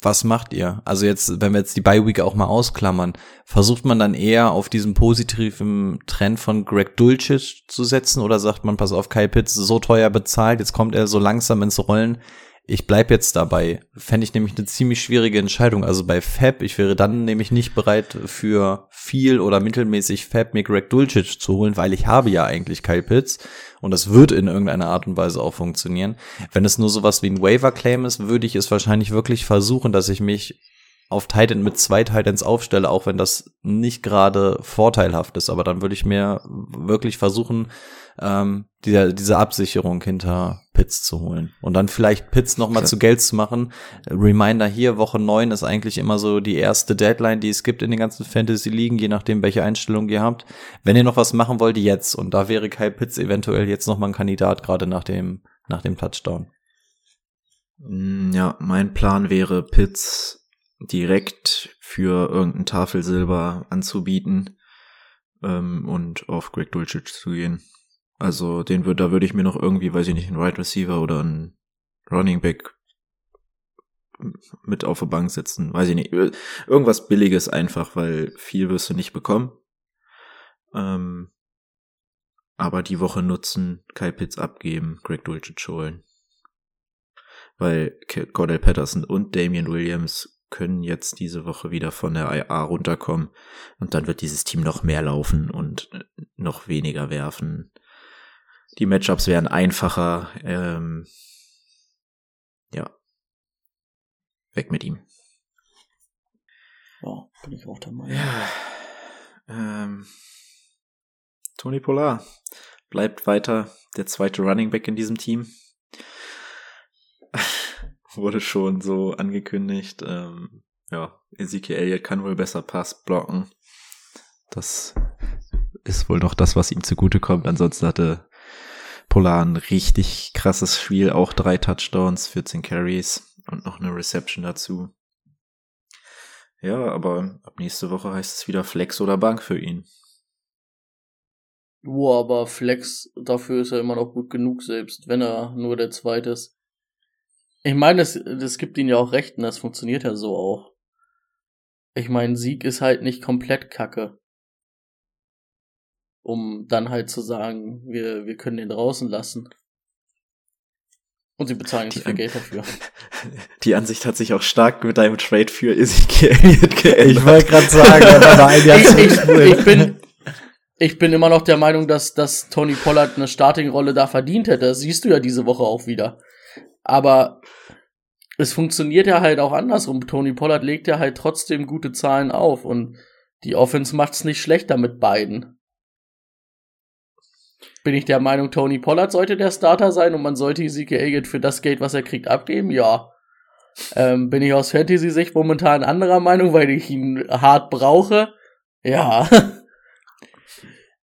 Was macht ihr? Also jetzt, wenn wir jetzt die Bye Week auch mal ausklammern, versucht man dann eher auf diesen positiven Trend von Greg Dulcich zu setzen oder sagt man, pass auf, Kyle Pitts so teuer bezahlt, jetzt kommt er so langsam ins Rollen, ich bleib jetzt dabei. Fände ich nämlich eine ziemlich schwierige Entscheidung. Also bei Fab, ich wäre dann nämlich nicht bereit für viel oder mittelmäßig Fab mir Greg Dulcich zu holen, weil ich habe ja eigentlich Kyle Pitts und das wird in irgendeiner Art und Weise auch funktionieren. Wenn es nur sowas wie ein Waiver Claim ist, würde ich es wahrscheinlich wirklich versuchen, dass ich mich auf Titan mit zwei Titans aufstelle, auch wenn das nicht gerade vorteilhaft ist. Aber dann würde ich mir wirklich versuchen, ähm, diese, diese Absicherung hinter Pitts zu holen. Und dann vielleicht Pitts nochmal Ja. zu Geld zu machen. Reminder hier, Woche 9 ist eigentlich immer so die erste Deadline, die es gibt in den ganzen Fantasy-Ligen, je nachdem, welche Einstellung ihr habt. Wenn ihr noch was machen wollt, jetzt. Und da wäre Kyle Pitts eventuell jetzt nochmal ein Kandidat, gerade nach dem, nach dem Touchdown. Mm, Ja, mein Plan wäre, Pitts direkt für irgendein Tafelsilber anzubieten ähm, und auf Greg Dulcich zu gehen. Also den würde, da würde ich mir noch irgendwie, weiß ich nicht, einen Wide Receiver oder einen Running Back mit auf der Bank sitzen. Weiß ich nicht. Irgendwas Billiges einfach, weil viel wirst du nicht bekommen. Ähm, aber die Woche nutzen, Kai Pitts abgeben, Greg Dulcich holen. Weil Cordell Patterson und Damian Williams können jetzt diese Woche wieder von der IA runterkommen und dann wird dieses Team noch mehr laufen und noch weniger werfen. Die Matchups werden einfacher. Ähm, ja. Weg mit ihm. Ja, bin ich auch der Meinung. Ja. Ähm, Tony Polar bleibt weiter der zweite Running Back in diesem Team. <laughs> Wurde schon so angekündigt. Ähm, ja, Ezekiel Elliott kann wohl besser Pass blocken. Das ist wohl noch das, was ihm zugutekommt. Ansonsten hatte Polar ein richtig krasses Spiel, auch drei Touchdowns, 14 Carries und noch eine Reception dazu. Ja, aber ab nächste Woche heißt es wieder Flex oder Bank für ihn. Boah, aber Flex, dafür ist er immer noch gut genug, selbst wenn er nur der Zweite ist. Ich meine, das, das gibt ihn ja auch recht und das funktioniert ja so auch. Ich meine, Sieg ist halt nicht komplett kacke. Um dann halt zu sagen, wir, wir können den draußen lassen. Und sie bezahlen jetzt viel Geld dafür. <laughs> Die Ansicht hat sich auch stark mit deinem Trade für <laughs> Ezekiel Elliott geändert. Ich wollte gerade sagen, er war ein Jahr ich, ich, ich, bin, ich bin immer noch der Meinung, dass, dass Tony Pollard eine Starting-Rolle da verdient hätte. Das siehst du ja diese Woche auch wieder. Aber es funktioniert ja halt auch andersrum. Tony Pollard legt ja halt trotzdem gute Zahlen auf und die Offense macht's nicht schlechter mit beiden. Bin ich der Meinung, Tony Pollard sollte der Starter sein und man sollte Ezekiel Elliott für das Geld, was er kriegt, abgeben? Ja. Ähm, bin ich aus Fantasy-Sicht momentan anderer Meinung, weil ich ihn hart brauche? Ja. <laughs>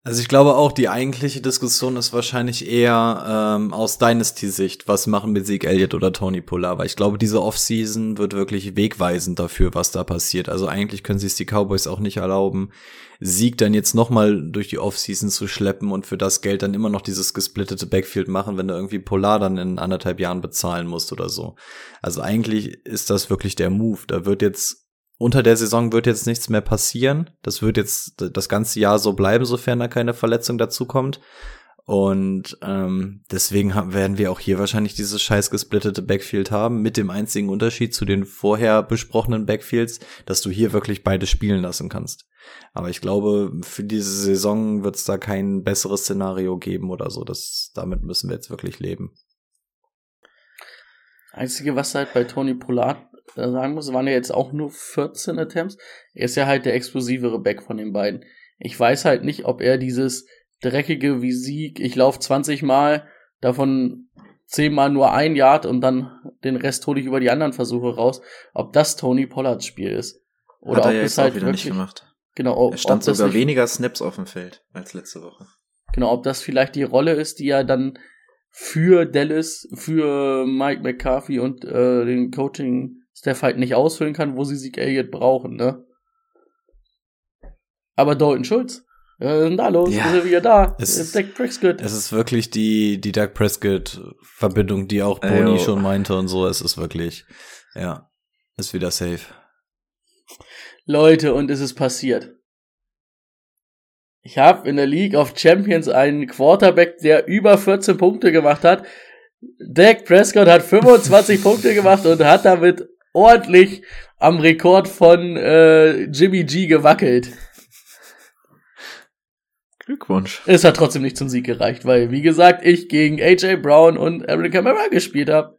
Also ich glaube auch, die eigentliche Diskussion ist wahrscheinlich eher ähm, aus Dynasty-Sicht, was machen mit Sieg Elliott oder Tony Pollard, weil ich glaube, diese Offseason wird wirklich wegweisend dafür, was da passiert. Also eigentlich können sich die Cowboys auch nicht erlauben, Sieg dann jetzt nochmal durch die Offseason zu schleppen und für das Geld dann immer noch dieses gesplittete Backfield machen, wenn du irgendwie Polar dann in anderthalb Jahren bezahlen musst oder so. Also eigentlich ist das wirklich der Move. Da wird jetzt unter der Saison wird jetzt nichts mehr passieren. Das wird jetzt das ganze Jahr so bleiben, sofern da keine Verletzung dazu kommt. Und ähm, deswegen haben, werden wir auch hier wahrscheinlich dieses scheiß gesplittete Backfield haben, mit dem einzigen Unterschied zu den vorher besprochenen Backfields, dass du hier wirklich beide spielen lassen kannst. Aber ich glaube, für diese Saison wird es da kein besseres Szenario geben oder so. Das, damit müssen wir jetzt wirklich leben. Einzige, was halt bei Tony Pollard sagen muss, waren ja jetzt auch nur 14 Attempts. Er ist ja halt der explosivere Back von den beiden. Ich weiß halt nicht, ob er dieses dreckige wie Sieg, ich laufe 20 Mal, davon 10 Mal nur ein Yard und dann den Rest hole ich über die anderen Versuche raus, ob das Tony Pollards Spiel ist. Oder Hat er ob ja es halt wieder wirklich, nicht gemacht. Genau, ob, er stand ob sogar nicht, weniger Snaps auf dem Feld als letzte Woche. Genau, ob das vielleicht die Rolle ist, die er dann für Dallas, für Mike McCarthy und äh, den Coaching-Staff halt nicht ausfüllen kann, wo sie sich Elliott brauchen, ne? Aber Dalton Schulz, denn da los? Ja, ist er wieder da? Es ist Dak Prescott. Es ist wirklich die, die Dak Prescott-Verbindung, die auch Boni äh, schon meinte und so. Es ist wirklich, ja, ist wieder safe. Leute, und es ist passiert. Ich habe in der League of Champions einen Quarterback, der über 14 Punkte gemacht hat. Dak Prescott hat 25 <laughs> Punkte gemacht und hat damit ordentlich am Rekord von äh, Jimmy G gewackelt. Glückwunsch. Es hat trotzdem nicht zum Sieg gereicht, weil, wie gesagt, ich gegen AJ Brown und Aaron Camara gespielt habe.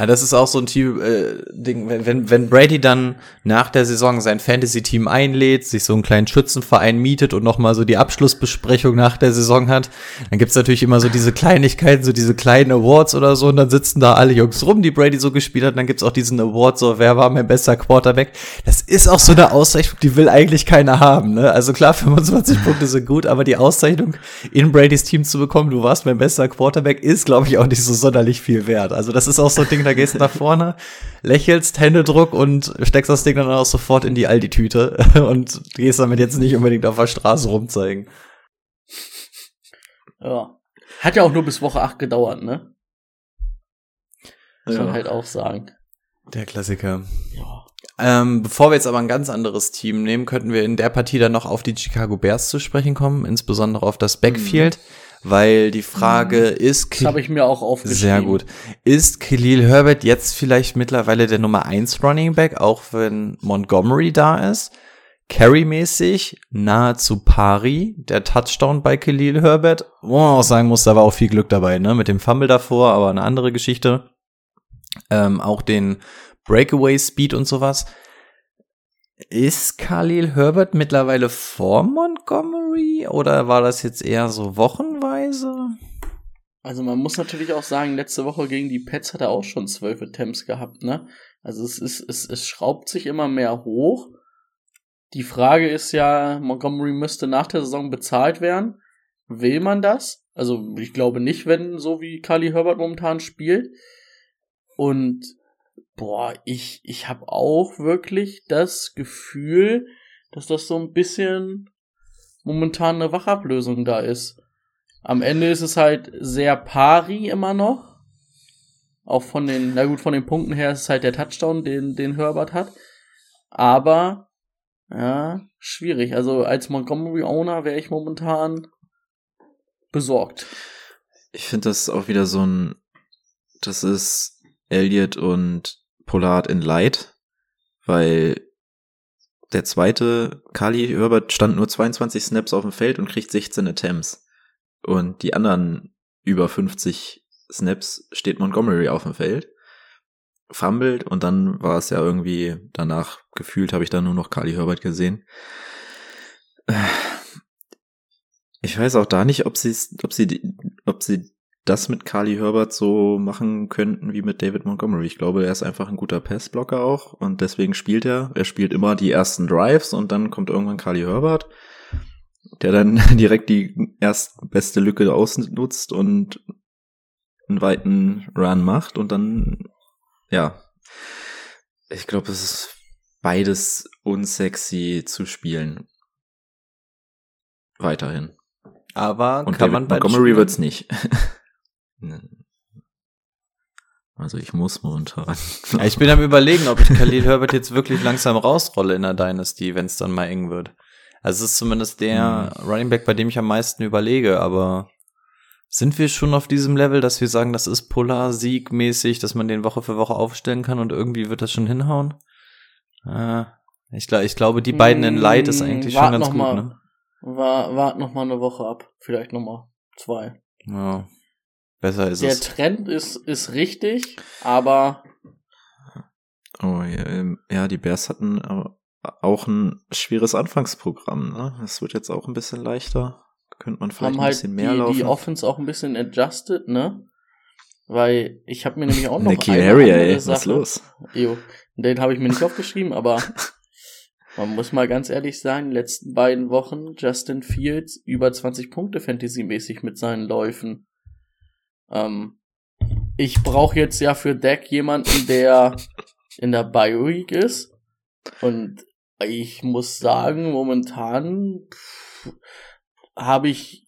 Ja, das ist auch so ein Typ, äh, Ding, wenn, wenn Brady dann nach der Saison sein Fantasy-Team einlädt, sich so einen kleinen Schützenverein mietet und nochmal so die Abschlussbesprechung nach der Saison hat, dann gibt's natürlich immer so diese Kleinigkeiten, so diese kleinen Awards oder so, und dann sitzen da alle Jungs rum, die Brady so gespielt hat, und dann gibt's auch diesen Award, so, wer war mein bester Quarterback? Das ist auch so eine Auszeichnung, die will eigentlich keiner haben, ne? Also klar, <laughs> 25 Punkte sind gut, aber die Auszeichnung in Bradys Team zu bekommen, du warst mein bester Quarterback, ist, glaube ich, auch nicht so sonderlich viel wert. Also das ist auch so ein Ding, da gehst nach vorne, lächelst, Händedruck und steckst das Ding dann auch sofort in die Aldi-Tüte <laughs> und gehst damit jetzt nicht unbedingt auf der Straße rumzeigen. Ja. Hat ja auch nur bis Woche 8 gedauert, ne? Muss ja. man halt auch sagen. Der Klassiker. Ja. Ähm, bevor wir jetzt aber ein ganz anderes Team nehmen, könnten wir in der Partie dann noch auf die Chicago Bears zu sprechen kommen, insbesondere auf das Backfield, weil die Frage ist, Das habe ich mir auch aufgeschrieben. sehr gut, ist Khalil Herbert jetzt vielleicht mittlerweile der Nummer 1 Running Back, auch wenn Montgomery da ist? Carry-mäßig nahezu pari, der Touchdown bei Khalil Herbert. Wo man auch sagen muss, da war auch viel Glück dabei, ne? Mit dem Fumble davor, aber eine andere Geschichte. Ähm, auch den Breakaway Speed und sowas. Ist Khalil Herbert mittlerweile vor Montgomery oder war das jetzt eher so wochenweise? Also man muss natürlich auch sagen, letzte Woche gegen die Pets hat er auch schon zwölf Attempts gehabt, ne? Also es ist, es, es schraubt sich immer mehr hoch. Die Frage ist ja, Montgomery müsste nach der Saison bezahlt werden. Will man das? Also ich glaube nicht, wenn so wie Kali Herbert momentan spielt. Und boah, ich, ich habe auch wirklich das Gefühl, dass das so ein bisschen momentan eine Wachablösung da ist. Am Ende ist es halt sehr pari immer noch. Auch von den, na gut, von den Punkten her ist es halt der Touchdown, den, den Herbert hat. Aber, ja, schwierig. Also als Montgomery Owner wäre ich momentan besorgt. Ich finde das auch wieder so ein, das ist Elliot und Pollard in Light, weil der zweite, Kali Herbert, stand nur 22 Snaps auf dem Feld und kriegt 16 Attempts. Und die anderen über 50 Snaps steht Montgomery auf dem Feld, fummelt und dann war es ja irgendwie, danach gefühlt habe ich da nur noch Kali Herbert gesehen. Ich weiß auch da nicht, ob sie ob sie, ob sie das mit Carly Herbert so machen könnten wie mit David Montgomery. Ich glaube, er ist einfach ein guter Passblocker auch und deswegen spielt er. Er spielt immer die ersten Drives und dann kommt irgendwann Carly Herbert, der dann <laughs> direkt die erstbeste Lücke ausnutzt und einen weiten Run macht und dann, ja. Ich glaube, es ist beides unsexy zu spielen. Weiterhin. Aber Und kann David man Montgomery wird's nicht. <laughs> Also ich muss momentan. Ja, ich bin am überlegen, ob ich Khalil Herbert jetzt wirklich langsam rausrolle in der Dynasty, wenn es dann mal eng wird. Also es ist zumindest der Hm. Running Back, bei dem ich am meisten überlege, aber sind wir schon auf diesem Level, dass wir sagen, das ist Polar-Sieg mäßig, dass man den Woche für Woche aufstellen kann und irgendwie wird das schon hinhauen? Äh, ich, glaub, ich glaube, die beiden in Light ist eigentlich schon Wart ganz noch gut, mal. ne? War, wart noch mal eine Woche ab. Vielleicht noch mal zwei. Ja. Besser ist Der es. Trend ist, ist richtig, aber Oh, ja, ähm, ja, die Bears hatten auch ein schweres Anfangsprogramm. Ne? Es wird jetzt auch ein bisschen leichter. Könnte man vielleicht ein halt bisschen mehr die, laufen. die Offense auch ein bisschen adjusted, ne? Weil ich habe mir nämlich auch noch Nicky eine Harry, andere ey, was Sache. ist los? Jo, den habe ich mir nicht aufgeschrieben, aber <laughs> man muss mal ganz ehrlich sein, letzten beiden Wochen Justin Fields über 20 Punkte Fantasy-mäßig mit seinen Läufen. Ähm, ich brauche jetzt ja für Deck jemanden, der in der Bio-Week ist. Und ich muss sagen, momentan habe ich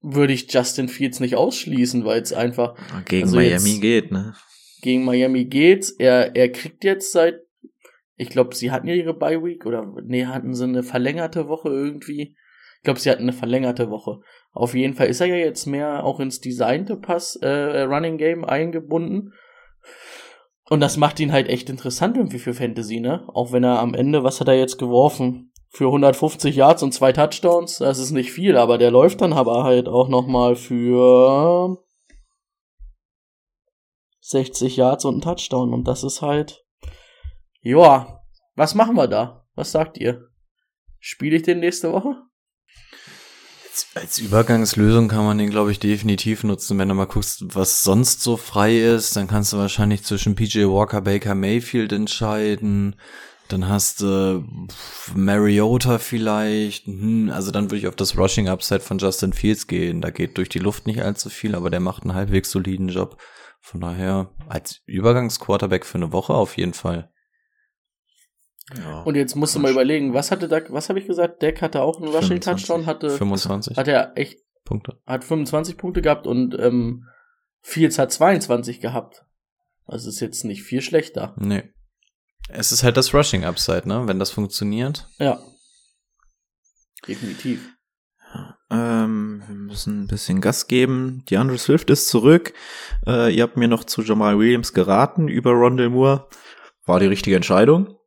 würde ich Justin Fields nicht ausschließen, weil es einfach Gegen also Miami geht, ne? gegen Miami geht's. Er, er kriegt jetzt seit, ich glaube, sie hatten ja ihre Bye Week oder nee, hatten sie eine verlängerte Woche irgendwie. Ich glaube, sie hatten eine verlängerte Woche. Auf jeden Fall ist er ja jetzt mehr auch ins designte Pass äh, Running Game eingebunden. Und das macht ihn halt echt interessant irgendwie für Fantasy, ne? Auch wenn er am Ende, was hat er jetzt geworfen? Für 150 Yards und zwei Touchdowns, das ist nicht viel, aber der läuft dann aber halt auch noch mal für 60 Yards und ein Touchdown. Und das ist halt, ja, was machen wir da? Was sagt ihr? Spiele ich den nächste Woche? Als Übergangslösung kann man den, glaube ich, definitiv nutzen. Wenn du mal guckst, was sonst so frei ist, dann kannst du wahrscheinlich zwischen PJ Walker, Baker Mayfield entscheiden. Dann hast du Mariota vielleicht. Hm, also dann würde ich auf das Rushing Upside von Justin Fields gehen. Da geht durch die Luft nicht allzu viel, aber der macht einen halbwegs soliden Job. Von daher, als Übergangsquarterback für eine Woche auf jeden Fall. Ja. Und jetzt musst du mal überlegen, was hatte da, was habe ich gesagt? Deck hatte auch einen Rushing 25. Touchdown, hatte, 25 hat er echt, Punkte. hat 25 Punkte gehabt und ähm, Fields hat 22 gehabt. Also ist jetzt nicht viel schlechter. Nee. Es ist halt das Rushing Upside, ne? Wenn das funktioniert. Ja. Definitiv. Ähm, wir müssen ein bisschen Gas geben. DeAndre Swift ist zurück. Äh, ihr habt mir noch zu Jamal Williams geraten über Rondell Moore. War die richtige Entscheidung.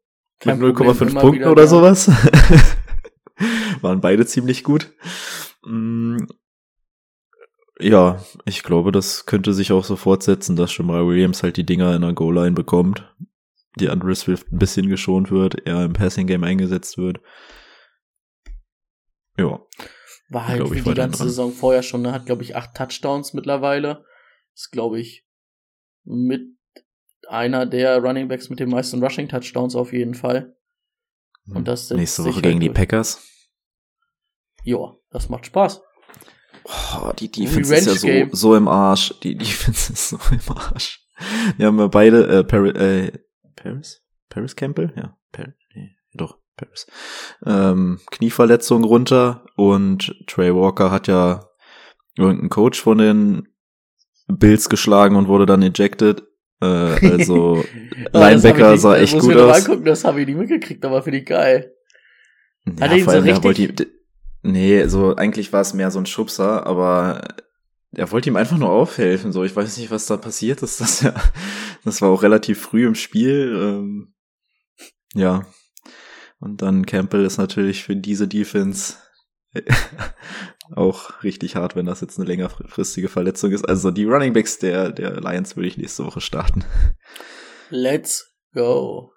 Kein Mit Problem, 0,5 immer Punkten oder da. sowas. <laughs> Waren beide ziemlich gut. Mm, Ja, ich glaube, das könnte sich auch so fortsetzen, dass Jamal Williams halt die Dinger in der Goal-Line bekommt. Die Andre Swift ein bisschen geschont wird, er im Passing-Game eingesetzt wird. Ja. War halt Glaub ich wie die ganze dran. Saison vorher schon, ne? Hat, glaube ich, acht Touchdowns mittlerweile. Ist, glaube ich, mit einer der Running Backs mit den meisten Rushing Touchdowns auf jeden Fall. Und das setzt Nächste Woche gegen die. Packers. Ja, das macht Spaß. Oh, die Defense ist ja so, so im Arsch. Die Defense <laughs> ist so im Arsch. Wir haben ja beide, äh, Paris, äh, Paris? Paris Campbell? Ja, Paris, nee, doch, Paris. Ähm, Knieverletzung runter und Trey Walker hat ja irgendeinen Coach von den Bills geschlagen und wurde dann ejected. Äh, also, <laughs> hab Linebacker nicht- sah echt gut aus. angucken, das habe ich nie mitgekriegt, aber finde ich geil. Ja, Hat er ihn so richtig- wollte ihm, nee, so eigentlich war es mehr so ein Schubser, aber er wollte ihm einfach nur aufhelfen. So, ich weiß nicht, was da passiert ist. <laughs> Das, ja, das war auch relativ früh im Spiel. Ähm, ja. Und dann Campbell ist natürlich für diese Defense auch richtig hart, wenn das jetzt eine längerfristige Verletzung ist. Also die Running Backs der, der Lions würde ich nächste Woche starten. Let's go.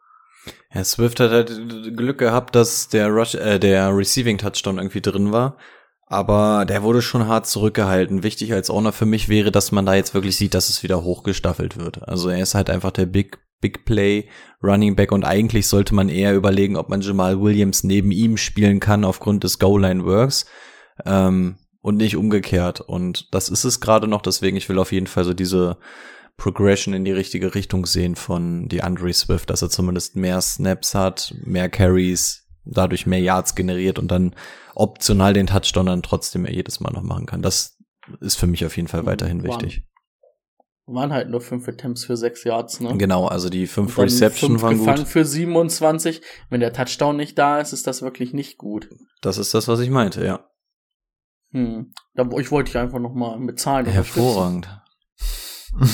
Ja, Swift hat halt Glück gehabt, dass der Rush, äh, der Receiving Touchdown irgendwie drin war. Aber der wurde schon hart zurückgehalten. Wichtig als Owner für mich wäre, dass man da jetzt wirklich sieht, dass es wieder hochgestaffelt wird. Also er ist halt einfach der Big, Big Play Running Back und eigentlich sollte man eher überlegen, ob man Jamal Williams neben ihm spielen kann aufgrund des Goal-Line Works. Ähm, und nicht umgekehrt. Und das ist es gerade noch, deswegen ich will auf jeden Fall so diese Progression in die richtige Richtung sehen von die Andre Swift, dass er zumindest mehr Snaps hat, mehr Carries, dadurch mehr Yards generiert und dann optional den Touchdown dann trotzdem jedes Mal noch machen kann. Das ist für mich auf jeden Fall weiterhin Waren- wichtig. Waren halt nur fünf Attempts für sechs Yards, ne? Genau, also die fünf Reception fünf waren gefangen gut. für 27. Wenn der Touchdown nicht da ist, ist das wirklich nicht gut. Das ist das, was ich meinte, ja. Hm. Da, ich wollte dich einfach noch mal mit Zahlen. Hervorragend. <laughs>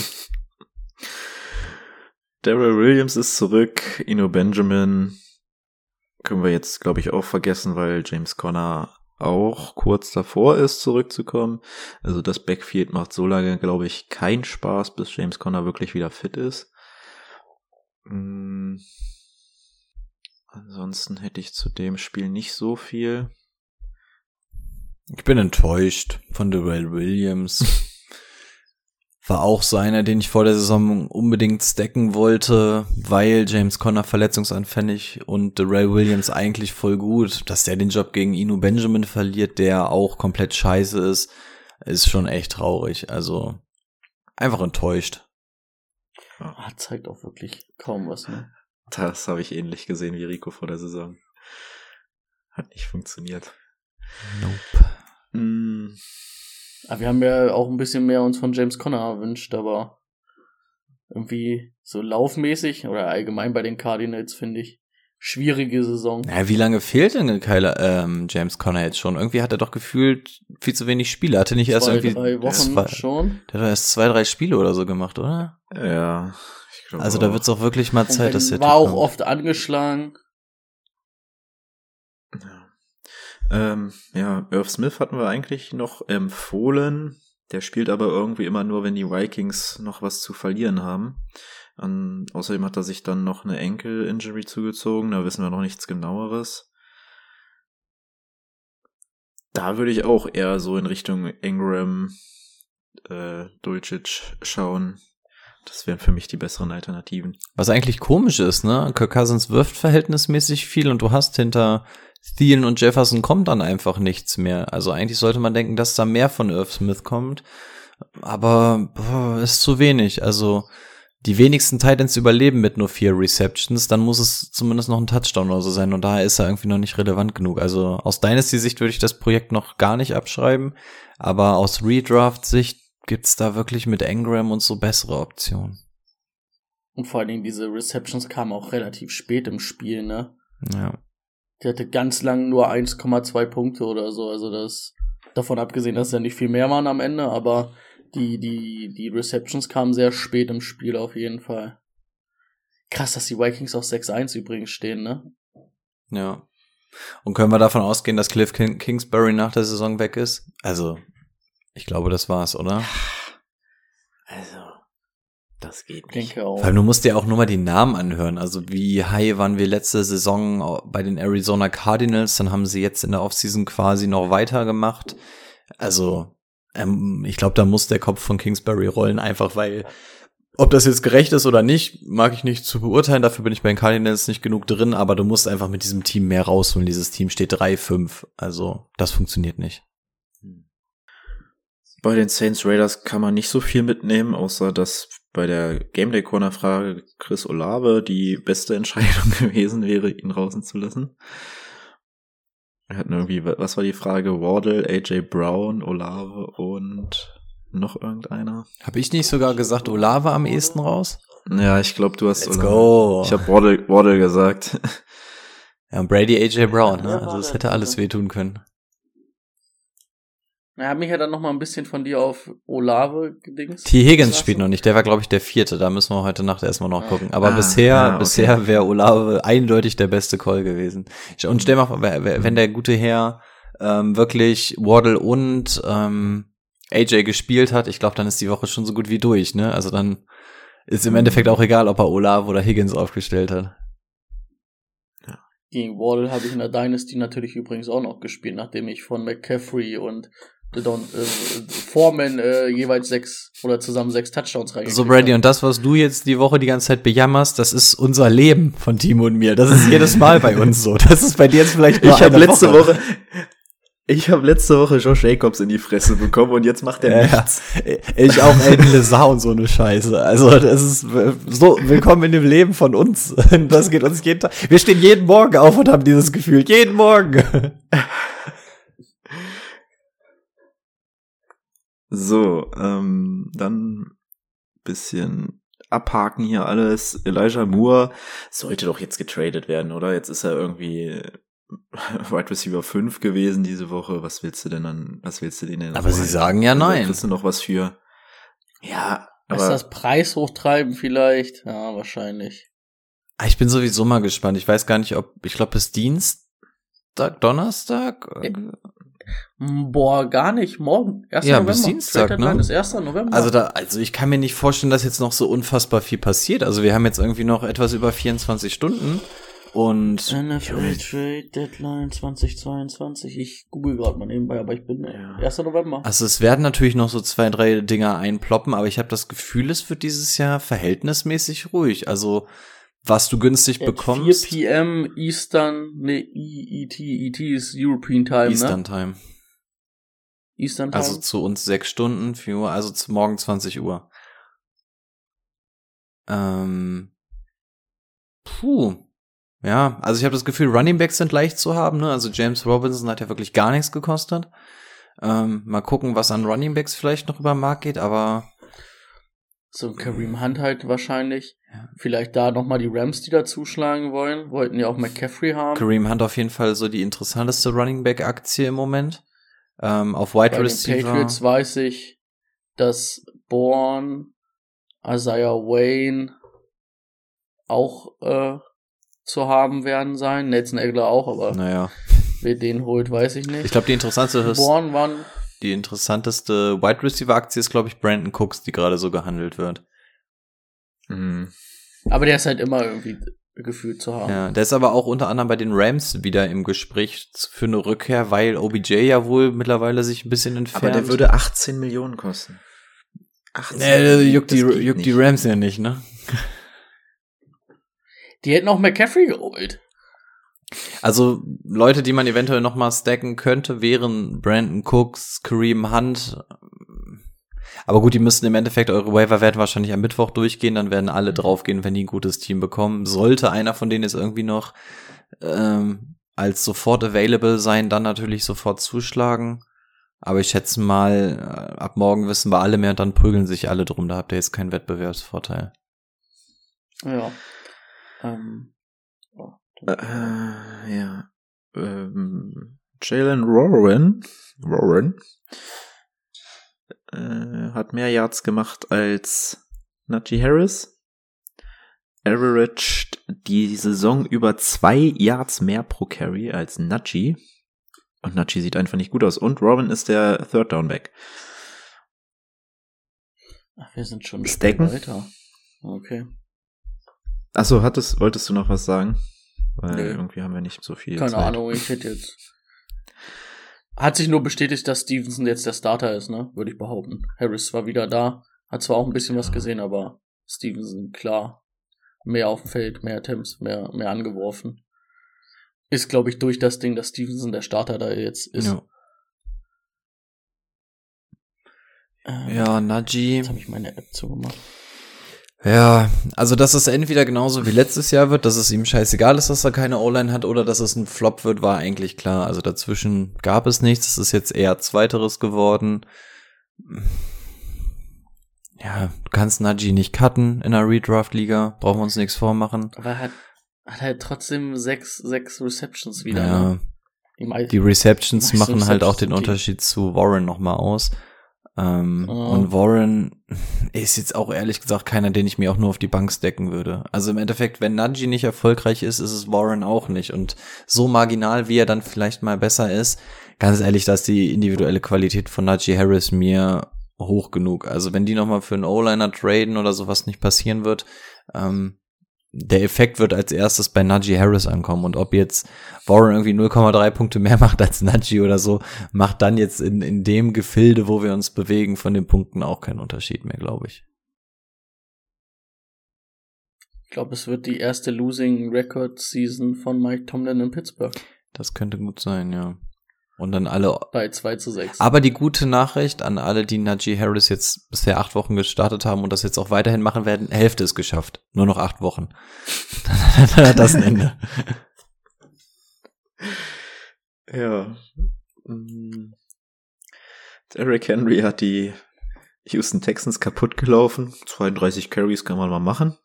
Daryl Williams ist zurück, Ino Benjamin können wir jetzt, glaube ich, auch vergessen, weil James Conner auch kurz davor ist, zurückzukommen. Also das Backfield macht so lange, glaube ich, keinen Spaß, bis James Conner wirklich wieder fit ist. Mm. Ansonsten hätte ich zu dem Spiel nicht so viel. Ich bin enttäuscht von Darrell Williams. <laughs> War auch so einer, den ich vor der Saison unbedingt stacken wollte, weil James Conner verletzungsanfällig und Darrell Williams eigentlich voll gut. Dass der den Job gegen Inu Benjamin verliert, der auch komplett scheiße ist, ist schon echt traurig. Also einfach enttäuscht. Ah, zeigt auch wirklich kaum was, ne? Das habe ich ähnlich gesehen wie Rico vor der Saison. Hat nicht funktioniert. Nope. Mm. Aber wir haben ja auch ein bisschen mehr uns von James Conner erwünscht, aber irgendwie so laufmäßig oder allgemein bei den Cardinals finde ich schwierige Saison. Ja, wie lange fehlt denn Kyler, ähm, James Conner jetzt schon? Irgendwie hat er doch gefühlt viel zu wenig Spiele. Hatte nicht erst Zwei, irgendwie drei Wochen zwei, schon. Der hat doch erst zwei, drei Spiele oder so gemacht, oder? Ja, ich glaube Also da auch. wird's auch wirklich mal Zeit, dass der war Typ auch kommt. oft angeschlagen. Ja. Ähm, ja, Irv Smith hatten wir eigentlich noch empfohlen. Der spielt aber irgendwie immer nur, wenn die Vikings noch was zu verlieren haben. An, außerdem hat er sich dann noch eine Enkel-Injury zugezogen. Da wissen wir noch nichts genaueres. Da würde ich auch eher so in Richtung Ingram, äh, Dulcich schauen. Das wären für mich die besseren Alternativen. Was eigentlich komisch ist, ne? Kirk Cousins wirft verhältnismäßig viel und du hast hinter Thielen und Jefferson kommt dann einfach nichts mehr. Also eigentlich sollte man denken, dass da mehr von Irv Smith kommt. Aber boah, ist zu wenig. Also die wenigsten Titans überleben mit nur vier Receptions, dann muss es zumindest noch ein Touchdown oder so sein und daher ist er irgendwie noch nicht relevant genug. Also aus Dynasty-Sicht würde ich das Projekt noch gar nicht abschreiben, aber aus Redraft-Sicht gibt's da wirklich mit Engram und so bessere Optionen. Und vor allen Dingen diese Receptions kamen auch relativ spät im Spiel, ne? Ja. Der hatte ganz lang nur 1,2 Punkte oder so. Also das davon abgesehen, dass ja nicht viel mehr waren am Ende, aber die, die, die Receptions kamen sehr spät im Spiel auf jeden Fall. Krass, dass die Vikings auf 6-1 übrigens stehen, ne? Ja. Und können wir davon ausgehen, dass Cliff King Kingsbury nach der Saison weg ist? Also, ich glaube, das war's, oder? Also, das geht Ich nicht. denke auch. Vor allem, du musst dir auch nur mal die Namen anhören. Also, wie high waren wir letzte Saison bei den Arizona Cardinals? Dann haben sie jetzt in der Offseason quasi noch weitergemacht. Also, ähm, ich glaube, da muss der Kopf von Kingsbury rollen, einfach weil, ob das jetzt gerecht ist oder nicht, mag ich nicht zu beurteilen. Dafür bin ich bei den Cardinals nicht genug drin, aber du musst einfach mit diesem Team mehr rausholen. Dieses Team steht 3-5. Also, das funktioniert nicht. Bei den Saints Raiders kann man nicht so viel mitnehmen, außer dass bei der Game Day Corner Frage Chris Olave die beste Entscheidung <laughs> gewesen wäre, ihn draußen zu lassen. Wir hatten irgendwie, was war die Frage? Wardle, AJ Brown, Olave und noch irgendeiner? Habe ich nicht sogar gesagt, Olave am ehesten raus? Ja, ich glaube, du hast Let's Olave. go. Ich habe Wardle, Wardle gesagt. Ja, und Brady AJ Brown, ne? Also, das warte, hätte alles wehtun können. Er hat mich ja dann noch mal ein bisschen von dir auf Olave gedingst. T. Higgins spielt noch nicht, der war, glaube ich, der vierte. Da müssen wir heute Nacht erstmal noch Ah. gucken. Aber Ah, bisher, ja, okay. bisher wäre Olave eindeutig der beste Call gewesen. Und stell mal vor, wenn der gute Herr ähm, wirklich Waddle und ähm, AJ gespielt hat, ich glaube, dann ist die Woche schon so gut wie durch, ne? Also dann ist im Endeffekt auch egal, ob er Olave oder Higgins aufgestellt hat. Gegen Waddle habe ich in der Dynasty natürlich übrigens auch noch gespielt, nachdem ich von McCaffrey und Äh, Foreman äh, jeweils sechs oder zusammen sechs Touchdowns reingekriegt So, Brady, und das, was du jetzt die Woche die ganze Zeit bejammerst, das ist unser Leben von Timo und mir. Das ist jedes Mal bei uns so. Das ist bei dir jetzt vielleicht nur Ich habe letzte Woche, ich habe letzte Woche Josh Jacobs in die Fresse bekommen und jetzt macht er Ja, nichts. ich auch Aiden Lazar und so eine Scheiße. Also das ist so, willkommen in dem Leben von uns. <laughs> Das geht uns jeden Tag. Wir stehen jeden Morgen auf und haben dieses Gefühl. Jeden Morgen. So, ähm, dann bisschen abhaken hier alles. Elijah Moore sollte doch jetzt getradet werden, oder? Jetzt ist er irgendwie <laughs> Wide Receiver 5 gewesen diese Woche. Was willst du denn dann, was willst du denen denn? Aber sie vorhalten? sagen ja Also, nein. Kriegst du noch was für? Ja, Ist aber das Preis hochtreiben vielleicht? Ja, wahrscheinlich. Ah, Ich bin sowieso mal gespannt. Ich weiß gar nicht, ob, ich glaube, bis Dienstag, Donnerstag? Boah, gar nicht. Morgen. 1. Ja, November. bis Dienstag, ne? ist 1. November. Also da, also ich kann mir nicht vorstellen, dass jetzt noch so unfassbar viel passiert. Also wir haben jetzt irgendwie noch etwas über 24 Stunden und NFL Trade Deadline 2022. Ich google gerade mal nebenbei, aber ich bin Ja. 1. November. also es werden natürlich noch so zwei, drei Dinger einploppen, aber ich habe das Gefühl, es wird dieses Jahr verhältnismäßig ruhig. Also was du günstig At bekommst, 4 p.m. Eastern, ne, ET, ET ist European Time, Eastern ne? Time. Eastern Time. Also zu uns sechs Stunden, 4 Uhr, also zu morgen 20 Uhr. Ähm, puh. Ja, also ich habe das Gefühl, Running Backs sind leicht zu haben. Ne? Also James Robinson hat ja wirklich gar nichts gekostet. Ähm, mal gucken, was an Running Backs vielleicht noch über den Markt geht, aber so ein Kareem Hunt halt wahrscheinlich. Ja. Vielleicht da nochmal die Rams, die da zuschlagen wollen. Wollten ja auch McCaffrey haben. Kareem Hunt auf jeden Fall so die interessanteste Running Back Aktie im Moment. Ähm, auf Wide Bei den Receiver. Patriots weiß ich, dass Bourne, Isaiah Wayne auch äh, zu haben werden sein. Nelson Aguilar auch, aber Naja, wer den holt, weiß ich nicht. ich glaube, die interessanteste Bourne waren Die interessanteste Wide Receiver Aktie ist, glaube ich, Brandon Cooks, die gerade so gehandelt wird. Mh, Aber der ist halt immer irgendwie gefühlt zu haben. Ja, der ist aber auch unter anderem bei den Rams wieder im Gespräch für eine Rückkehr, weil OBJ ja wohl mittlerweile sich ein bisschen entfernt. aber der würde 18 Millionen kosten. 18 Nee, juckt die, juckt die. Rams ja nicht, ne? Die hätten auch McCaffrey geholt. Also Leute, die man eventuell noch mal stacken könnte, wären Brandon Cooks, Kareem Hunt. Aber gut, die müssten im Endeffekt eure Waiver werden wahrscheinlich am Mittwoch durchgehen, dann werden alle draufgehen, wenn die ein gutes Team bekommen. Sollte einer von denen jetzt irgendwie noch ähm, als sofort available sein, dann natürlich sofort zuschlagen. Aber ich schätze mal, äh, ab morgen wissen wir alle mehr und dann prügeln sich alle drum. Da habt ihr jetzt keinen Wettbewerbsvorteil. Ja. Ähm, oh, Äh, ja. Ähm, Jalen Warren, Warren äh, hat mehr Yards gemacht als Najee Harris. Averaged die Saison über zwei Yards mehr pro Carry als Najee. Und Najee sieht einfach nicht gut aus. Und Warren ist der Third Down Back. Ach, wir sind schon Stacken? weiter. Okay. Achso, hattest, wolltest du noch was sagen? Weil Nö. irgendwie haben wir nicht so viel Keine Zeit. Ahnung, ich hätte jetzt. Hat sich nur bestätigt, dass Stevenson jetzt der Starter ist, ne? Würde ich behaupten. Harris war wieder da, hat zwar auch ein bisschen was gesehen, aber Stevenson, klar. Mehr auf dem Feld, mehr Attempts, mehr, mehr angeworfen. Ist, glaube ich, durch das Ding, dass Stevenson der Starter da jetzt ist. Ja, Ähm, ja Najee. Jetzt habe ich meine App zugemacht. Ja, also dass es entweder genauso wie letztes Jahr wird, dass es ihm scheißegal ist, dass er keine O-Line hat, oder dass es ein Flop wird, war eigentlich klar. Also dazwischen gab es nichts. Es ist jetzt eher Zweiteres geworden. Ja, du kannst Najee nicht cutten in einer Redraft-Liga. Brauchen wir uns nichts vormachen. Aber er hat, hat halt trotzdem sechs, sechs Receptions wieder. Ja, Ne? Die, Receptions machen halt auch Receptions den Unterschied zu Warren nochmal aus. Ähm, Ja. Und Warren <laughs> ist jetzt auch ehrlich gesagt keiner, den ich mir auch nur auf die Bank stacken würde. Also im Endeffekt, wenn Najee nicht erfolgreich ist, ist es Warren auch nicht. Und so marginal, wie er dann vielleicht mal besser ist, ganz ehrlich, da ist die individuelle Qualität von Najee Harris mir hoch genug. Also wenn die nochmal für einen O-Liner traden oder sowas nicht passieren wird, ähm, der Effekt wird als erstes bei Najee Harris ankommen. Und ob jetzt Warren irgendwie 0,3 Punkte mehr <laughs> macht als Najee oder so, macht dann jetzt in, in dem Gefilde, wo wir uns bewegen, von den Punkten auch keinen Unterschied mehr, glaube ich. Ich glaube, es wird die erste Losing Record Season von Mike Tomlin in Pittsburgh. Das könnte gut sein, ja. Und dann alle. Bei 2 zu 6. Aber die gute Nachricht an alle, die Najee Harris jetzt bisher acht Wochen gestartet haben und das jetzt auch weiterhin machen werden, Hälfte ist geschafft. Nur noch acht Wochen. dann <laughs> hat das ein Ende. Ja. Mm. Derrick Henry hat die Houston Texans kaputt gelaufen. 32 Carries kann man mal machen.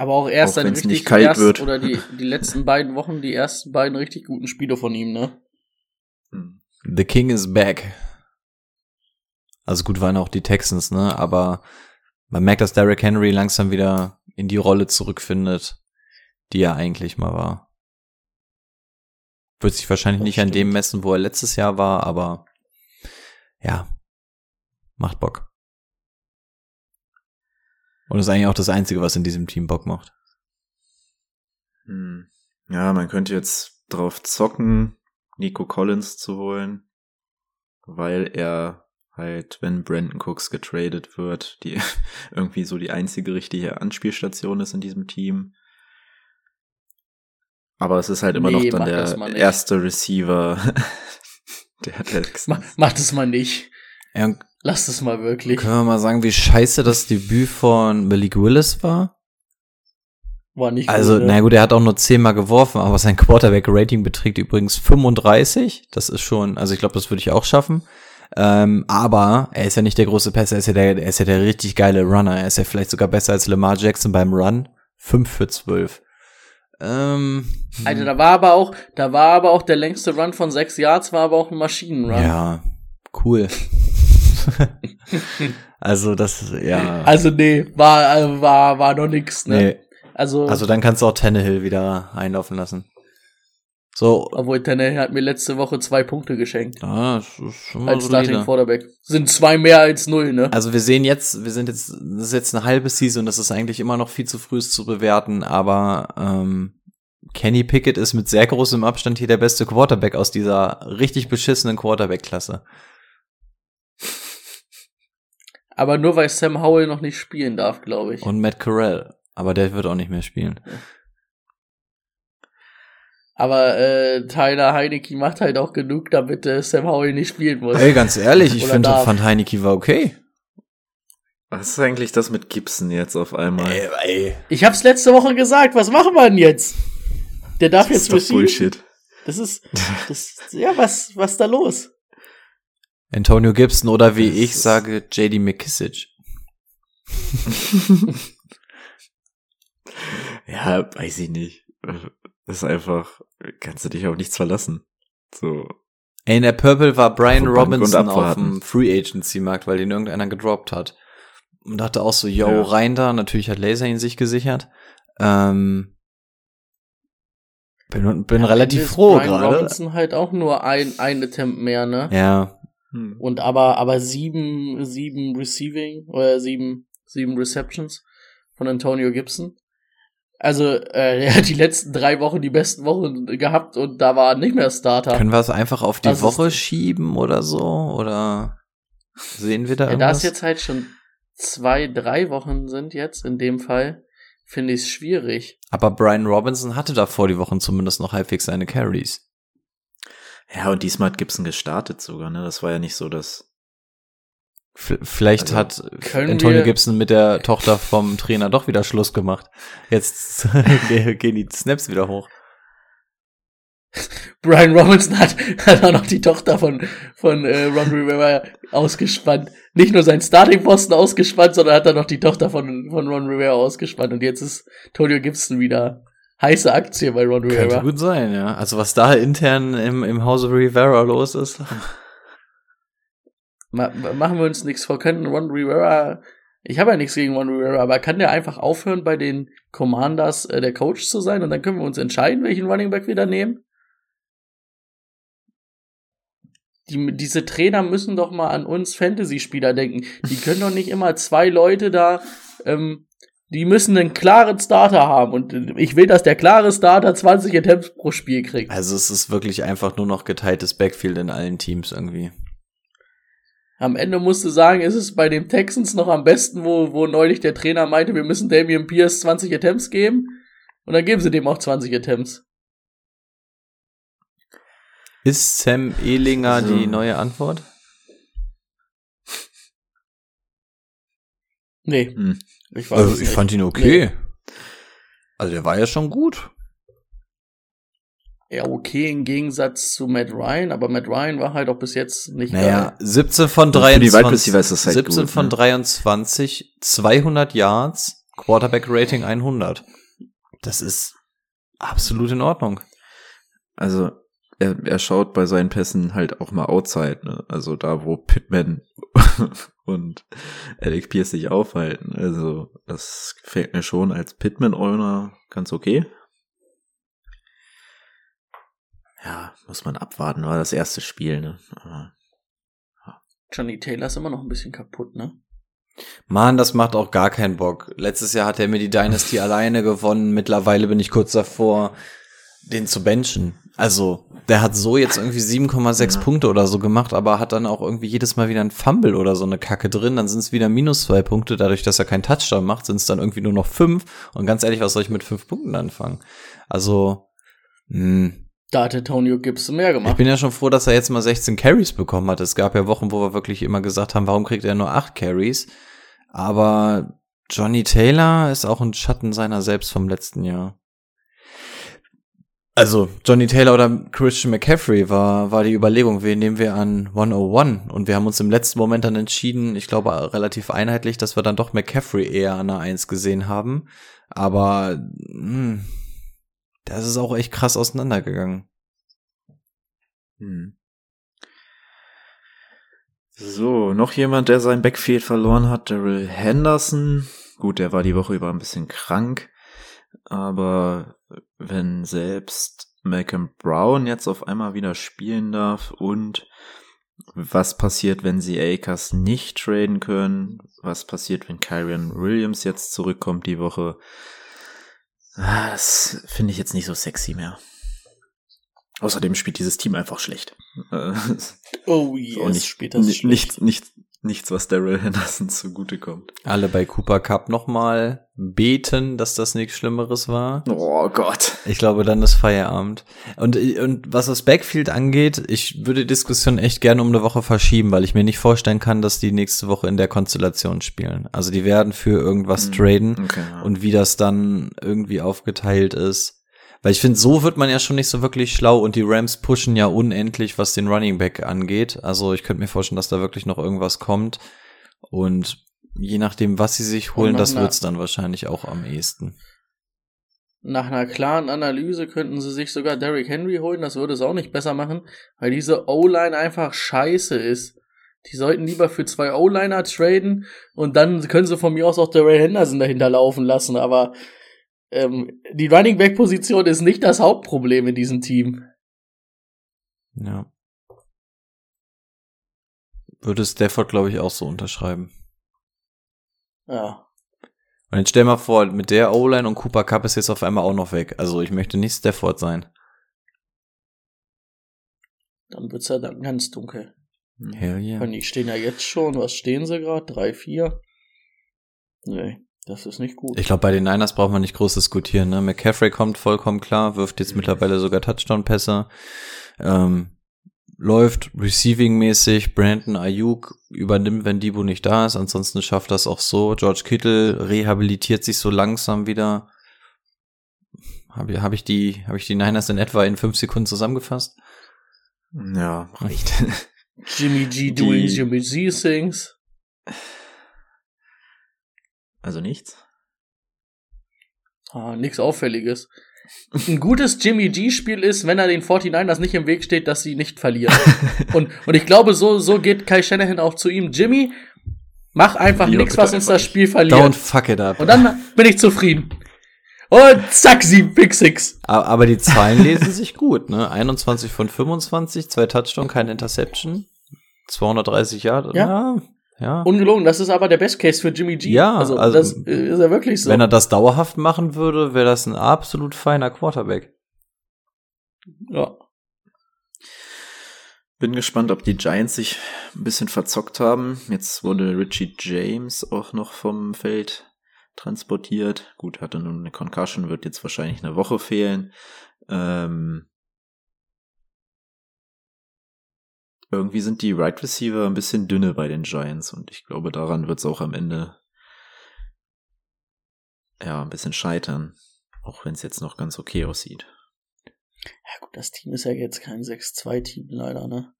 Aber auch erst Auch seine wenn's richtig nicht kalt erst, wird. oder die, die letzten beiden Wochen, die ersten beiden richtig guten Spiele von ihm, ne? Hm. The King is back. Also gut waren auch die Texans, ne? Aber man merkt, dass Derrick Henry langsam wieder in die Rolle zurückfindet, die er eigentlich mal war. Wird sich wahrscheinlich Das nicht an dem stimmt. messen, wo er letztes Jahr war, aber ja, macht Bock. Und ist eigentlich auch das Einzige, was in diesem Team Bock macht. Hm. Ja, man könnte jetzt drauf zocken, Nico Collins zu holen, weil er halt, wenn Brandon Cooks getradet wird, die <laughs> irgendwie so die einzige richtige Anspielstation ist in diesem Team. Aber es ist halt immer Nee, noch dann das der erste Receiver <laughs> der Texans. Mach, mach das mal nicht. Ja, Lass das mal wirklich. können wir mal sagen, wie scheiße das Debüt von Malik Willis war? War nicht Also, gut, ne? na gut, er hat auch nur zehnmal geworfen, aber sein Quarterback-Rating beträgt übrigens 35. Das ist schon, also ich glaube, das würde ich auch schaffen. Ähm, aber er ist ja nicht der große Passer, er ist ja der, er ist ja der richtig geile Runner. Er ist ja vielleicht sogar besser als Lamar Jackson beim Run. 5 für 12. Ähm, Alter, da war aber auch, da war aber auch der längste Run von sechs Yards, war aber auch ein Maschinenrun. ja, cool. <laughs> also das, ja. Also nee, war, war, war noch nix, ne? nee. Also, Also dann kannst du auch Tannehill wieder einlaufen lassen. So, obwohl Tannehill hat mir letzte Woche zwei Punkte geschenkt. ah, das ist schon mal Als Starting solide. Quarterback. Sind zwei mehr als null, ne? Also wir sehen jetzt, wir sind jetzt, das ist jetzt eine halbe Season, das ist eigentlich immer noch viel zu früh es zu bewerten, aber ähm, Kenny Pickett ist mit sehr großem Abstand hier der beste Quarterback aus dieser richtig beschissenen Quarterback-Klasse. Aber nur weil Sam Howell noch nicht spielen darf, glaube ich. Und Matt Corral, aber der wird auch nicht mehr spielen. Aber äh, Tyler Heinecke macht halt auch genug, damit äh, Sam Howell nicht spielen muss. Ey, ganz ehrlich, ich finde, fand Heineke war okay. Was ist eigentlich das mit Gibson jetzt auf einmal? ey. Ich hab's letzte Woche gesagt, was machen wir denn jetzt? Der darf das jetzt ist doch. Bullshit. Das ist, das, ja, was, was ist da los? Antonio Gibson oder wie Das ich sage, JD McKissick. <laughs> ja, weiß ich nicht. Das ist einfach, kannst du dich auf nichts verlassen. So. Ey, in der Purple war Brian Robinson auf dem Free Agency Markt, weil den irgendeiner gedroppt hat. Und dachte auch so, yo, Ja. rein da. Natürlich hat Laser ihn sich gesichert. Ähm, bin bin relativ Ist froh Brian gerade. Robinson halt auch nur ein, ein Attempt mehr, ne? Ja, Hm. Und aber, aber sieben, sieben Receiving oder sieben, sieben Receptions von Antonio Gibson. Also, äh, <laughs> er hat die letzten drei Wochen die besten Wochen gehabt und da war er nicht mehr Starter. können wir es einfach auf die Das ist- Woche schieben oder so? Oder sehen wir da Ja, da irgendwas? es jetzt halt schon zwei, drei Wochen sind jetzt, in dem Fall, finde ich es schwierig. Aber Brian Robinson hatte davor die Wochen zumindest noch halbwegs seine Carries. Ja, und diesmal hat Gibson gestartet sogar, ne? Das war ja nicht so, dass. V vielleicht Also, hat Antonio Gibson mit der Tochter vom Trainer doch wieder Schluss gemacht. Jetzt <laughs> gehen die Snaps wieder hoch. Brian Robinson hat, hat auch noch die Tochter von, von äh, Ron Rivera ausgespannt. Nicht nur seinen Starting-Posten ausgespannt, sondern hat dann noch die Tochter von, von Ron Rivera ausgespannt. Und jetzt ist Antonio Gibson wieder heiße Aktie bei Ron Könnte Rivera. gut sein, ja. Also was da intern im, im Hause Rivera los ist. <laughs> Ma machen wir uns nichts vor. Können Ron Rivera, ich habe ja nichts gegen Ron Rivera, aber kann der einfach aufhören, bei den Commanders äh, der Coach zu sein und dann können wir uns entscheiden, welchen Running Back wir da nehmen? Die, diese Trainer müssen doch mal an uns Fantasy-Spieler denken. Die können doch nicht immer zwei Leute da, ähm, die müssen einen klaren Starter haben und ich will, dass der klare Starter 20 Attempts pro Spiel kriegt. Also es ist wirklich einfach nur noch geteiltes Backfield in allen Teams irgendwie. Am Ende musst du sagen, ist es bei den Texans noch am besten, wo, wo neulich der Trainer meinte, wir müssen Damian Pierce 20 Attempts geben. Und dann geben sie dem auch 20 Attempts. Ist Sam Ehlinger So. die neue Antwort? Nee, Hm. Ich weiß Also ich nicht. fand ihn okay. Also der war ja schon gut. Ja, okay, im Gegensatz zu Matt Ryan, aber Matt Ryan war halt auch bis jetzt nicht Naja, geil. 17 von Und für die 23. Wide Receiver ist das halt 17 gut, von ne? 23, 200 Yards, Quarterback Rating 100. Das ist absolut in Ordnung. Also, er, er schaut bei seinen Pässen halt auch mal outside, ne? Also da, wo Pittman <laughs> und Alec Pierce sich aufhalten. Also, das gefällt mir schon als Pittman-Owner ganz okay. Ja, muss man abwarten, war das erste Spiel, ne? Aber Johnny Taylor ist immer noch ein bisschen kaputt, ne? Mann, das macht auch gar keinen Bock. Letztes Jahr hat er mir die Dynasty <laughs> alleine gewonnen. Mittlerweile bin ich kurz davor, den zu benchen. Also, der hat so jetzt irgendwie 7,6 Ja. Punkte oder so gemacht, aber hat dann auch irgendwie jedes Mal wieder ein Fumble oder so eine Kacke drin. Dann sind es wieder minus zwei Punkte. Dadurch, dass er keinen Touchdown macht, sind es dann irgendwie nur noch fünf. Und ganz ehrlich, was soll ich mit fünf Punkten anfangen? Also, mh, Da hat Antonio Gibson mehr ich gemacht. bin ja schon froh, dass er jetzt mal 16 Carries bekommen hat. Es gab ja Wochen, wo wir wirklich immer gesagt haben, warum kriegt er nur 8 Carries? Aber Johnny Taylor ist auch ein Schatten seiner selbst vom letzten Jahr. Also, Johnny Taylor oder Christian McCaffrey war, war die Überlegung, wen nehmen wir an 101? Und wir haben uns im letzten Moment dann entschieden, ich glaube relativ einheitlich, dass wir dann doch McCaffrey eher an der 1 gesehen haben. Aber, mh, das ist auch echt krass auseinandergegangen. Hm. So, noch jemand, der sein Backfield verloren hat, Daryl Henderson. Gut, der war die Woche über ein bisschen krank, aber wenn selbst Malcolm Brown jetzt auf einmal wieder spielen darf und was passiert, wenn sie Akers nicht traden können? Was passiert, wenn Kyrian Williams jetzt zurückkommt die Woche? Das finde ich jetzt nicht so sexy mehr. Außerdem spielt dieses Team einfach schlecht. Äh, Oh yes, auch nicht, ist nicht, schlecht. nicht, nicht, nichts, was Daryl Henderson zugutekommt. alle bei Cooper Cup nochmal beten, dass das nichts Schlimmeres war. Oh Gott. Ich glaube, dann ist Feierabend. Und, und was das Backfield angeht, ich würde die Diskussion echt gerne um eine Woche verschieben, weil ich mir nicht vorstellen kann, dass die nächste Woche in der Konstellation spielen. Also die werden für irgendwas Mhm. traden Okay, ja. und wie das dann irgendwie aufgeteilt ist. Weil ich finde, so wird man ja schon nicht so wirklich schlau und die Rams pushen ja unendlich, was den Running Back angeht. Also ich könnte mir vorstellen, dass da wirklich noch irgendwas kommt. Und je nachdem, was sie sich holen, das wird's dann wahrscheinlich auch am ehesten. Nach einer klaren Analyse könnten sie sich sogar Derrick Henry holen, das würde es auch nicht besser machen, weil diese O-Line einfach scheiße ist. Die sollten lieber für zwei O-Liner traden und dann können sie von mir aus auch Ray Henderson dahinter laufen lassen, aber ähm, die Running Back Position ist nicht das Hauptproblem in diesem Team. Ja. Würde Stafford, glaube ich, auch so unterschreiben. Ja. Und jetzt stell mal vor, mit der O-Line und Cooper Cup ist jetzt auf einmal auch noch weg. Also ich möchte nicht Stafford sein. Dann wird's ja dann ganz dunkel. Hell yeah. Und die stehen ja jetzt schon, was stehen sie gerade? Drei, vier? Nee, das ist nicht gut. Ich glaube, bei den Niners braucht man nicht groß diskutieren. Ne? McCaffrey kommt vollkommen klar, wirft jetzt mittlerweile sogar Touchdown-Pässe. Ähm, läuft receiving-mäßig. Brandon Ayuk übernimmt, wenn Debo nicht da ist. Ansonsten schafft das auch so. George Kittle rehabilitiert sich so langsam wieder. Habe ich, hab ich, die, hab ich die Niners in etwa in fünf Sekunden zusammengefasst? Ja, reicht. <laughs> Jimmy G doing Jimmy G things. Also nichts. Ah, nix Auffälliges. Ein gutes Jimmy G-Spiel ist, wenn er den 49ers nicht im Weg steht, dass sie nicht verlieren. <laughs> und, und ich glaube, so, so geht Kai Shanahan auch zu ihm. Jimmy, mach einfach nichts, was uns das Spiel Don't verliert. fuck it up. Und dann bin ich zufrieden. Und zack, sie Big Six. Aber die Zahlen lesen sich gut, ne? 21 von 25, zwei Touchdown, keine Interception, 230 Yard. Ja. ja. Ja. Ungelogen, das ist aber der Best Case für Jimmy G. Ja, also, also- das ist ja wirklich so. Wenn er das dauerhaft machen würde, wäre das ein absolut feiner Quarterback. ja. Bin gespannt, ob die Giants sich ein bisschen verzockt haben. Jetzt wurde Richie James auch noch vom Feld transportiert. Gut, hatte nun eine Concussion, wird jetzt wahrscheinlich eine Woche fehlen. Ähm irgendwie sind die Right Receiver ein bisschen dünne bei den Giants und ich glaube, daran wird es auch am Ende ja ein bisschen scheitern. Auch wenn es jetzt noch ganz okay aussieht. Ja gut, das Team ist ja jetzt kein 6-2-Team leider, ne?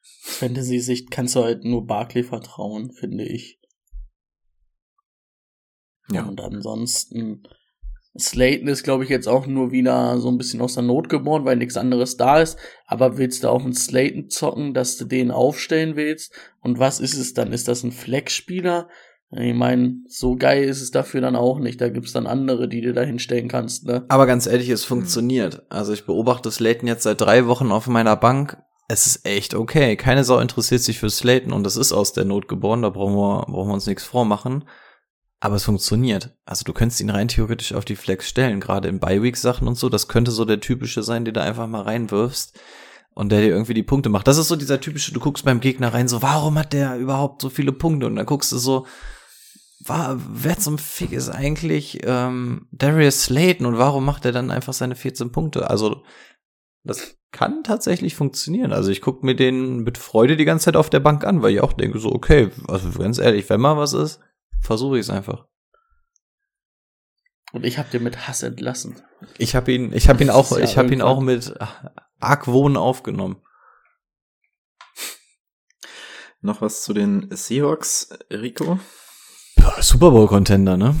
Aus Fantasy-Sicht kannst du halt nur Barkley vertrauen, finde ich. Ja. Und ansonsten, Slayton ist, glaube ich, jetzt auch nur wieder so ein bisschen aus der Not geboren, weil nichts anderes da ist. Aber willst du auf einen Slayton zocken, dass du den aufstellen willst? Und was ist es dann? Ist das ein Flex-Spieler? Ich meine, so geil ist es dafür dann auch nicht. Da gibt's dann andere, die du da hinstellen kannst, ne? Aber ganz ehrlich, es funktioniert. Also ich beobachte Slayton jetzt seit drei Wochen auf meiner Bank. Es ist echt okay. Keine Sau interessiert sich für Slayton und das ist aus der Not geboren. Da brauchen wir, brauchen wir uns nichts vormachen. Aber es funktioniert. Also du könntest ihn rein theoretisch auf die Flex stellen, gerade in Bi-Week-Sachen und so. Das könnte so der typische sein, den du einfach mal reinwirfst und der dir irgendwie die Punkte macht. Das ist so dieser typische, du guckst beim Gegner rein, so, warum hat der überhaupt so viele Punkte? Und dann guckst du so, war, wer zum Fick ist eigentlich ähm, Darius Slayton und warum macht er dann einfach seine 14 Punkte? Also das kann tatsächlich funktionieren. Also ich gucke mir den mit Freude die ganze Zeit auf der Bank an, weil ich auch denke so, okay, also ganz ehrlich, wenn mal was ist, versuche ich es einfach. Und ich hab den mit Hass entlassen. Ich habe ihn, ich habe ihn auch, ja ich habe ihn auch mit Argwohn aufgenommen. Noch was zu den Seahawks, Rico? Ja, Super Bowl Contender, ne?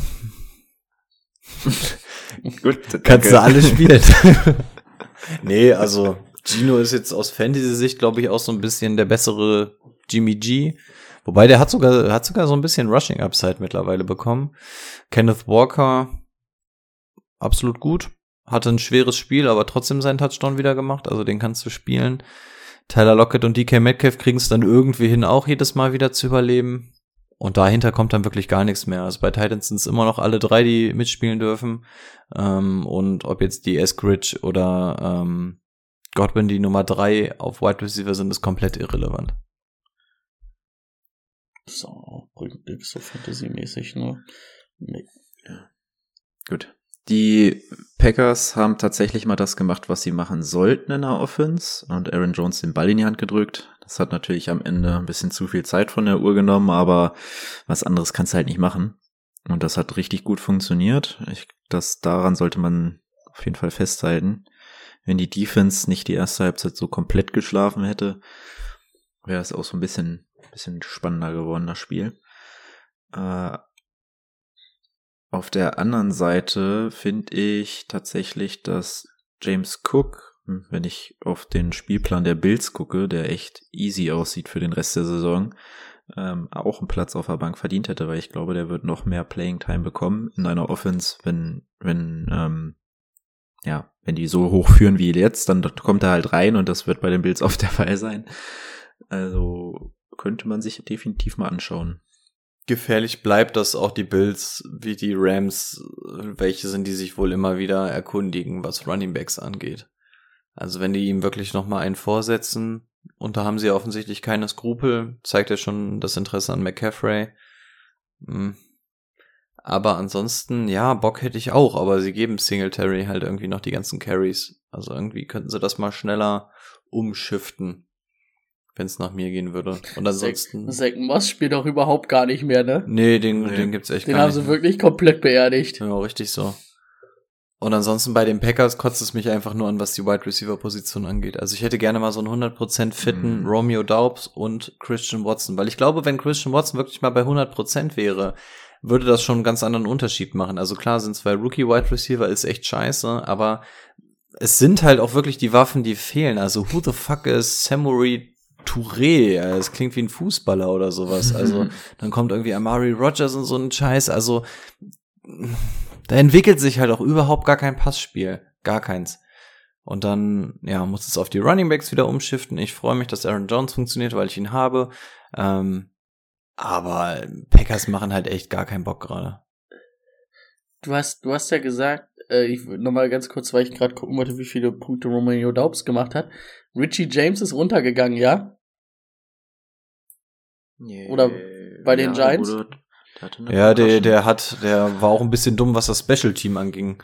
<laughs> Gut, Kannst du alle spielen. <laughs> nee, also Gino ist jetzt aus Fantasy-Sicht, glaube ich, auch so ein bisschen der bessere Jimmy G. Wobei der hat sogar, hat sogar so ein bisschen Rushing Upside mittlerweile bekommen. Kenneth Walker, absolut gut. Hatte ein schweres Spiel, aber trotzdem seinen Touchdown wieder gemacht. Also den kannst du spielen. Tyler Lockett und DK Metcalf kriegen es dann irgendwie hin, auch jedes Mal wieder zu überleben. Und dahinter kommt dann wirklich gar nichts mehr. Also bei Titans sind es immer noch alle drei, die mitspielen dürfen. Ähm, und ob jetzt die Eskridge oder ähm, Godwin die Nummer drei auf Wide Receiver sind, ist komplett irrelevant. So, bringt nix so fantasy-mäßig, ne? Nee. Gut. Die Packers haben tatsächlich mal das gemacht, was sie machen sollten in der Offense und Aaron Jones den Ball in die Hand gedrückt. Das hat natürlich am Ende ein bisschen zu viel Zeit von der Uhr genommen, aber was anderes kannst du halt nicht machen. Und das hat richtig gut funktioniert. Ich, das, daran sollte man auf jeden Fall festhalten. Wenn die Defense nicht die erste Halbzeit so komplett geschlafen hätte, wäre es auch so ein bisschen, bisschen spannender geworden, das Spiel. Äh, auf der anderen Seite finde ich tatsächlich, dass James Cook, hm, wenn ich auf den Spielplan der Bills gucke, der echt easy aussieht für den Rest der Saison, ähm, auch einen Platz auf der Bank verdient hätte, weil ich glaube, der wird noch mehr Playing Time bekommen in einer Offense, wenn, wenn, ähm, ja, wenn die so hoch führen wie jetzt, dann kommt er halt rein und das wird bei den Bills oft der Fall sein. Also könnte man sich definitiv mal anschauen. Gefährlich bleibt, dass auch die Bills wie die Rams welche sind, die sich wohl immer wieder erkundigen, was Running Backs angeht. Also wenn die ihm wirklich noch mal einen vorsetzen, und da haben sie offensichtlich keine Skrupel, zeigt ja schon das Interesse an McCaffrey. Hm. Aber ansonsten, ja, Bock hätte ich auch, aber sie geben Singletary halt irgendwie noch die ganzen Carries. Also irgendwie könnten sie das mal schneller umschiften wenn es nach mir gehen würde. <laughs> Und ansonsten. Zack Moss spielt doch überhaupt gar nicht mehr, ne? Nee, den, nee. den gibt's echt den gar nicht. Den haben sie wirklich komplett beerdigt. Ja, richtig so. Und ansonsten bei den Packers kotzt es mich einfach nur an, was die Wide Receiver Position angeht. Also ich hätte gerne mal so einen 100% fitten mm. Romeo Daubs und Christian Watson, weil ich glaube, wenn Christian Watson wirklich mal bei 100% wäre, würde das schon einen ganz anderen Unterschied machen. Also klar sind zwei Rookie Wide Receiver ist echt scheiße, aber es sind halt auch wirklich die Waffen, die fehlen. Also who the fuck is Samurai Touré, das klingt wie ein Fußballer oder sowas. Also <laughs> dann kommt irgendwie Amari Rogers und so ein Scheiß. Also da entwickelt sich halt auch überhaupt gar kein Passspiel. Gar keins. Und dann, ja, muss es auf die Running Backs wieder umschiften. Ich freue mich, dass Aaron Jones funktioniert, weil ich ihn habe. Ähm, aber Packers machen halt echt gar keinen Bock gerade. Du hast, du hast ja gesagt, äh, ich nochmal ganz kurz, weil ich gerade gucken wollte, wie viele Punkte Romeo Daubs gemacht hat. Richie James ist runtergegangen, ja? Yeah. Oder bei den ja, Giants? ja, der, der hat, der war auch ein bisschen dumm, was das Special Team anging.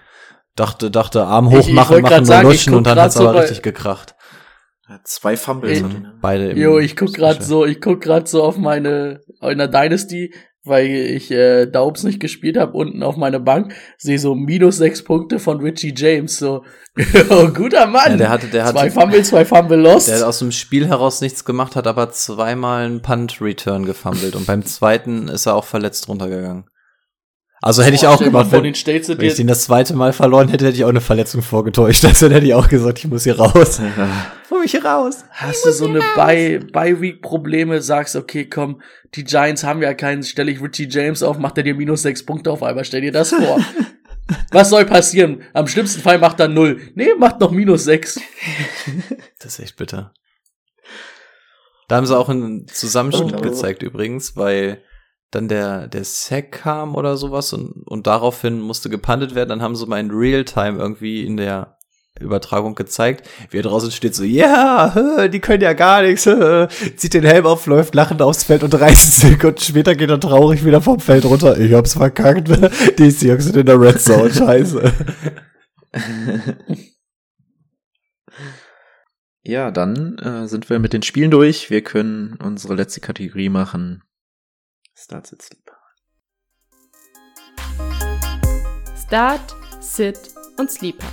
Dachte, dachte, Arm hoch ich, machen, machen nur lutschen und dann hat's so aber richtig gekracht. Zwei Fumbles. Ich, beide im Jo, ich guck grad so, ich guck grad so auf meine, in der Dynasty, weil ich äh, Daubs nicht gespielt habe, unten auf meine Bank, sehe so minus sechs Punkte von Richie James. So, <laughs> oh, guter Mann. Ja, der hatte, der zwei hatte, Fumble, zwei Fumble lost. Der hat aus dem Spiel heraus nichts gemacht, hat aber zweimal einen Punt-Return gefummelt und beim zweiten ist er auch verletzt runtergegangen. Also hätte ich auch gemacht, wenn, wenn ich den das zweite Mal verloren hätte, hätte ich auch eine Verletzung vorgetäuscht. <laughs> Also hätte ich auch gesagt, ich muss hier raus. <laughs> Hol mich hier raus. Hast du so eine Bye-Week-Probleme, sagst, okay, komm, die Giants haben ja keinen, stelle ich Richie James auf, macht er dir minus sechs Punkte auf einmal, stell dir das vor. <laughs> Was soll passieren? Am schlimmsten Fall macht er null. Nee, macht noch minus sechs. Das ist echt bitter. Da haben sie auch einen Zusammenschnitt oh. gezeigt übrigens, weil dann der, der Sack kam oder sowas und, und daraufhin musste gepandet werden. Dann haben sie mal in Realtime irgendwie in der Übertragung gezeigt, wie er draußen steht so, ja, yeah, die können ja gar nichts, zieht den Helm auf, läuft lachend aufs Feld und 30 Sekunden später geht er traurig wieder vom Feld runter. Ich hab's verkackt, die Seahawks sind in der Red Zone, <laughs> scheiße. Ja, dann äh, sind wir mit den Spielen durch. Wir können unsere letzte Kategorie machen. Start, Sit, Sleeper. Start, Sit und Sleeper.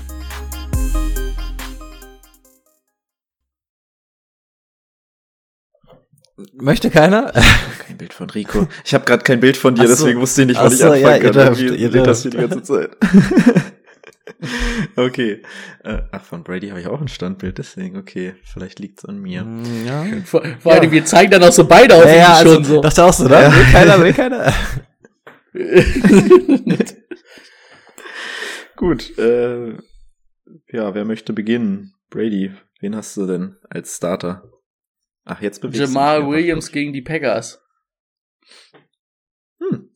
Möchte keiner? Kein Bild von Rico. Ich habe gerade kein Bild von dir, so. deswegen wusste ich nicht, was so, ich anfangen ja, kann. Ihr, ihr das hier die ganze Zeit. <laughs> <laughs> okay. Äh, ach, von Brady habe ich auch ein Standbild, deswegen, okay. Vielleicht liegt's an mir. Mm, ja. Vor, vor allem, ja. wir zeigen dann auch so beide auf ja, also, schon so. Dachte auch so, ne? Ja. Will keiner, will keiner. <laughs> Gut, äh, ja, wer möchte beginnen? Brady, wen hast du denn als Starter? Ach, jetzt bewegst Jamal Williams gegen die Packers. Hm.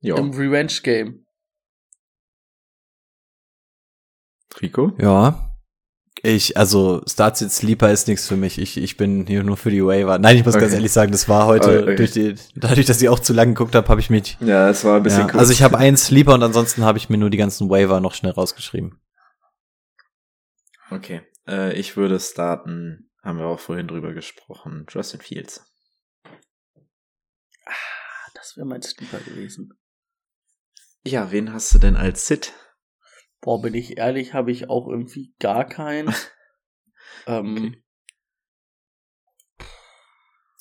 Ja. Im Revenge Game. Rico? Ja. Ich, also Start Sit Sleeper ist nichts für mich. Ich, ich bin hier nur für die Waiver. Nein, ich muss okay. ganz ehrlich sagen, das war heute okay. durch die, dadurch, dass ich auch zu lange geguckt habe, habe ich mich. Ja, es war ein bisschen ja, kurz. Also ich habe einen Sleeper und ansonsten habe ich mir nur die ganzen Waiver noch schnell rausgeschrieben. Okay, äh, ich würde starten. Haben wir auch vorhin drüber gesprochen. Justin Fields. Ah, das wäre mein Sleeper gewesen. Ja, wen hast du denn als Sit? Boah, bin ich ehrlich, habe ich auch irgendwie gar keinen. <laughs> ähm,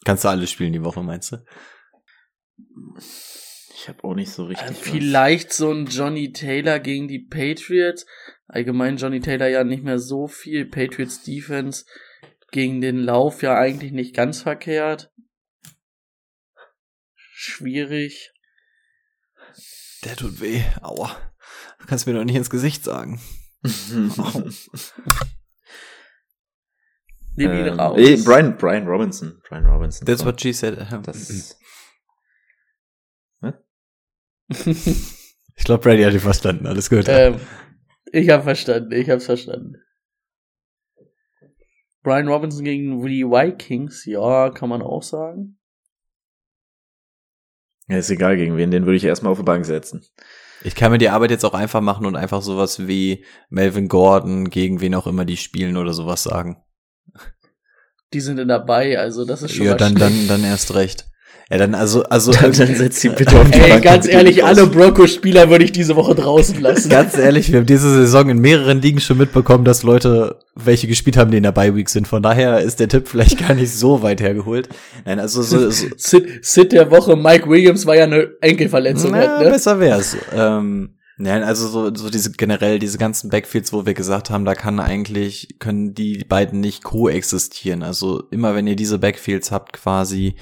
Kannst du alle spielen die Woche, meinst du? Ich habe auch nicht so richtig. Äh, was. vielleicht so ein Johnny Taylor gegen die Patriots. Allgemein Johnny Taylor ja nicht mehr so viel. Patriots Defense gegen den Lauf ja eigentlich nicht ganz verkehrt. Schwierig. Der tut weh. Aua. Du kannst mir doch nicht ins Gesicht sagen. <laughs> Nimm ihn ähm, raus. eh, Brian, Brian Robinson. Brian Robinson. That's So. what she said. Das, <laughs> ich glaube, Brady hat dich verstanden. Alles gut. ähm, ich habe verstanden, ich hab's verstanden. Brian Robinson gegen die Vikings, ja, kann man auch sagen. ja, ist egal gegen wen, den würde ich erstmal auf die Bank setzen. Ich kann mir die Arbeit jetzt auch einfach machen und einfach sowas wie Melvin Gordon gegen wen auch immer die spielen oder sowas sagen. Die sind in dabei, also das ist schon Ja, dann, dann, dann erst recht. Ja, dann also, also. Dann, dann setz sie bitte auf die Ey, Bank. ganz ehrlich, alle. Broncos-Spieler würde ich diese Woche draußen lassen. Ganz ehrlich, wir haben diese Saison in mehreren Ligen schon mitbekommen, dass Leute welche gespielt haben, die in der Bye Week sind. Von daher ist der Tipp vielleicht gar nicht so weit hergeholt. Nein, also so, so <laughs> Sid, Sid der Woche, Mike Williams war ja eine Enkelverletzung. na, halt, ne? besser wär's. Ähm, nein, also so, so diese generell diese ganzen Backfields, wo wir gesagt haben, da kann eigentlich können die beiden nicht koexistieren. Also immer wenn ihr diese Backfields habt, quasi,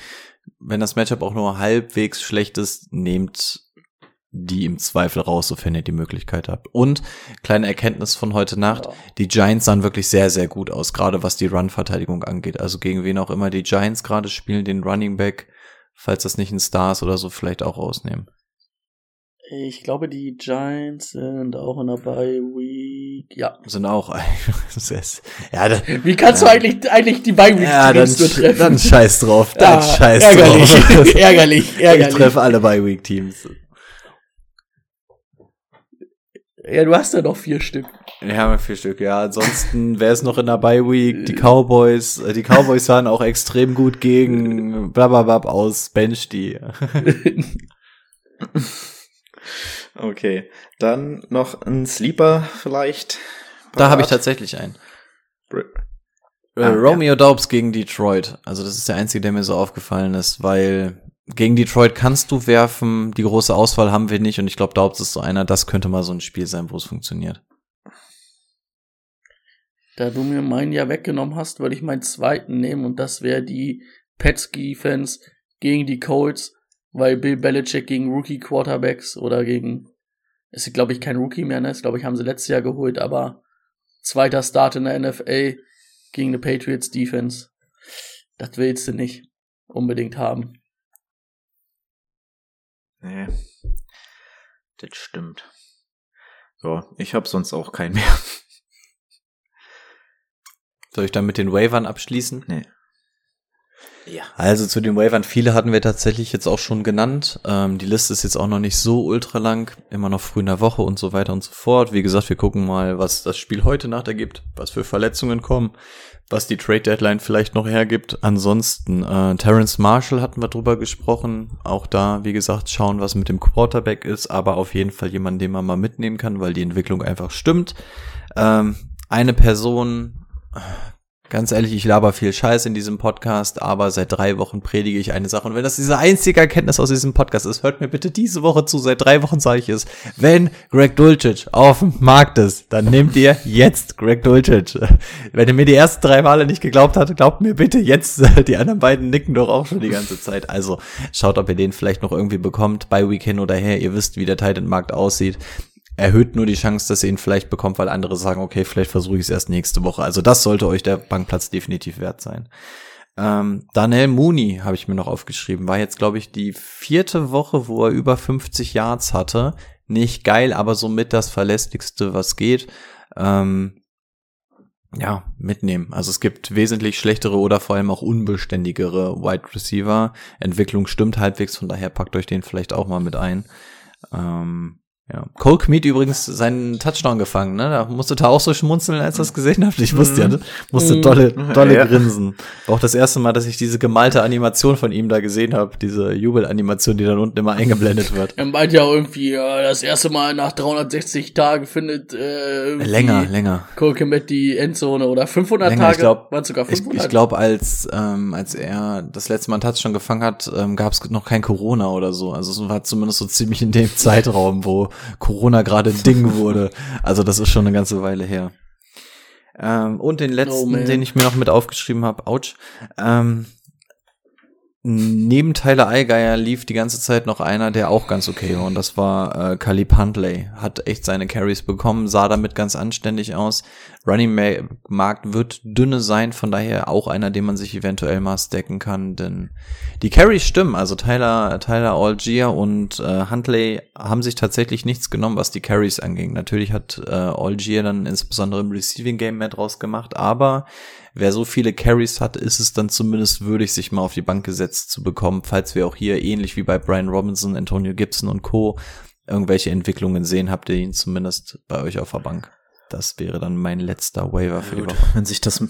wenn das Matchup auch nur halbwegs schlecht ist, nehmt die im Zweifel raus, sofern ihr die Möglichkeit habt. Und kleine Erkenntnis von heute Nacht, die Giants sahen wirklich sehr, sehr gut aus, gerade was die Run-Verteidigung angeht. Also gegen wen auch immer die Giants gerade spielen, den Running Back, falls das nicht ein Stars oder so, vielleicht auch rausnehmen. Ich glaube, die Giants sind auch in der Bye. Ja. Sind auch <laughs> ja, da, Wie kannst Ja. du eigentlich, eigentlich die Bye Week ja dann, Teams nur treffen? dann scheiß drauf, dann Ja, scheiß ärgerlich, drauf. <laughs> ärgerlich, Ich ärgerlich. treffe alle Bye Week Teams. Ja, du hast ja noch vier Stück. Wir haben vier Stück, ja. Ansonsten, wer ist noch in der Bye Week? Die Cowboys. Äh, Die Cowboys sahen auch extrem gut gegen blablabla aus. Bench die. <laughs> Okay, dann noch ein Sleeper vielleicht. Da habe ich parat? tatsächlich einen. Br- Äh, Ah, Romeo Daubs gegen Detroit. Also das ist der einzige, der mir so aufgefallen ist, weil gegen Detroit kannst du werfen, die große Auswahl haben wir nicht und ich glaube, Daubs ist so einer, das könnte mal so ein Spiel sein, wo es funktioniert. Da du mir meinen ja weggenommen hast, würde ich meinen zweiten nehmen und das wäre die Petsky-Fans gegen die Colts, weil Bill Belichick gegen Rookie Quarterbacks oder gegen, ist glaube ich kein Rookie mehr, ne? Ist glaube ich haben sie letztes Jahr geholt, aber zweiter Start in der NFL gegen eine Patriots Defense. Das willst du nicht unbedingt haben. Nee. Das stimmt. Ja, ich habe sonst auch keinen mehr. Soll ich dann mit den Wavern abschließen? Nee. Ja. Also zu den Wavern, viele hatten wir tatsächlich jetzt auch schon genannt. Ähm, die Liste ist jetzt auch noch nicht so ultra lang, immer noch früh in der Woche und so weiter und so fort. Wie gesagt, wir gucken mal, was das Spiel heute Nacht ergibt, was für Verletzungen kommen, was die Trade Deadline vielleicht noch hergibt. Ansonsten, äh, Terrence Marshall hatten wir drüber gesprochen. Auch da, wie gesagt, schauen, was mit dem Quarterback ist, aber auf jeden Fall jemand, den man mal mitnehmen kann, weil die Entwicklung einfach stimmt. Ähm, eine Person, Ganz ehrlich, ich laber viel Scheiß in diesem Podcast, aber seit drei Wochen predige ich eine Sache. Und wenn das diese einzige Erkenntnis aus diesem Podcast ist, hört mir bitte diese Woche zu. Seit drei Wochen sage ich es. Wenn Greg Dulcich auf dem Markt ist, dann nehmt ihr jetzt Greg Dulcich. Wenn ihr mir die ersten drei Male nicht geglaubt habt, glaubt mir bitte jetzt. <laughs> Die anderen beiden nicken doch auch schon die ganze Zeit. Also schaut, ob ihr den vielleicht noch irgendwie bekommt, bei Weekend oder her. Ihr wisst, wie der Titan-Markt aussieht erhöht nur die Chance, dass ihr ihn vielleicht bekommt, weil andere sagen, okay, vielleicht versuche ich es erst nächste Woche. Also das sollte euch der Bankplatz definitiv wert sein. Ähm, Daniel Mooney habe ich mir noch aufgeschrieben. War jetzt, glaube ich, die vierte Woche, wo er über 50 Yards hatte. Nicht geil, aber somit das verlässlichste, was geht. Ähm, ja, mitnehmen. Also es gibt wesentlich schlechtere oder vor allem auch unbeständigere Wide Receiver. Entwicklung stimmt halbwegs, von daher packt euch den vielleicht auch mal mit ein. Ähm, Ja. Cole Kmeet übrigens seinen Touchdown gefangen, ne? Da musste da auch so schmunzeln, als das gesehen habt. Ich wusste ja, ne? musste Mhm. dolle, dolle Ja. grinsen. War auch das erste Mal, dass ich diese gemalte Animation von ihm da gesehen habe, diese Jubelanimation, die dann unten immer eingeblendet wird. Er meint ja irgendwie, ja, das erste Mal nach 360 Tagen findet äh, Länger, länger. Cole Kmet die Endzone oder 500 Länger, Tage, ich glaub- waren sogar Ich, 500. ich glaube, als, ähm, als er das letzte Mal einen Touchdown gefangen hat, ähm, gab es noch kein Corona oder so. Also es war zumindest so ziemlich in dem Zeitraum, wo Corona gerade Ding wurde. Also das ist schon eine ganze Weile her. Ähm, und den Oh, letzten, man. den ich mir noch mit aufgeschrieben habe, ouch. Ähm, neben Tyler Allgeier lief die ganze Zeit noch einer, der auch ganz okay war. Und das war äh, Kalib Huntley. Hat echt seine Carries bekommen, sah damit ganz anständig aus. Running Ma- Markt wird dünne sein, von daher auch einer, den man sich eventuell mal stacken kann, denn die Carries stimmen. Also Tyler, Tyler Algier und äh, Huntley haben sich tatsächlich nichts genommen, was die Carries anging. Natürlich hat äh, Algier dann insbesondere im Receiving Game mehr draus gemacht, aber wer so viele Carries hat, ist es dann zumindest würdig, sich mal auf die Bank gesetzt zu bekommen, falls wir auch hier ähnlich wie bei Brian Robinson, Antonio Gibson und Co. irgendwelche Entwicklungen sehen, habt ihr ihn zumindest bei euch auf der Bank. Das wäre dann mein letzter Waiver für die Gut, Woche. wenn sich das,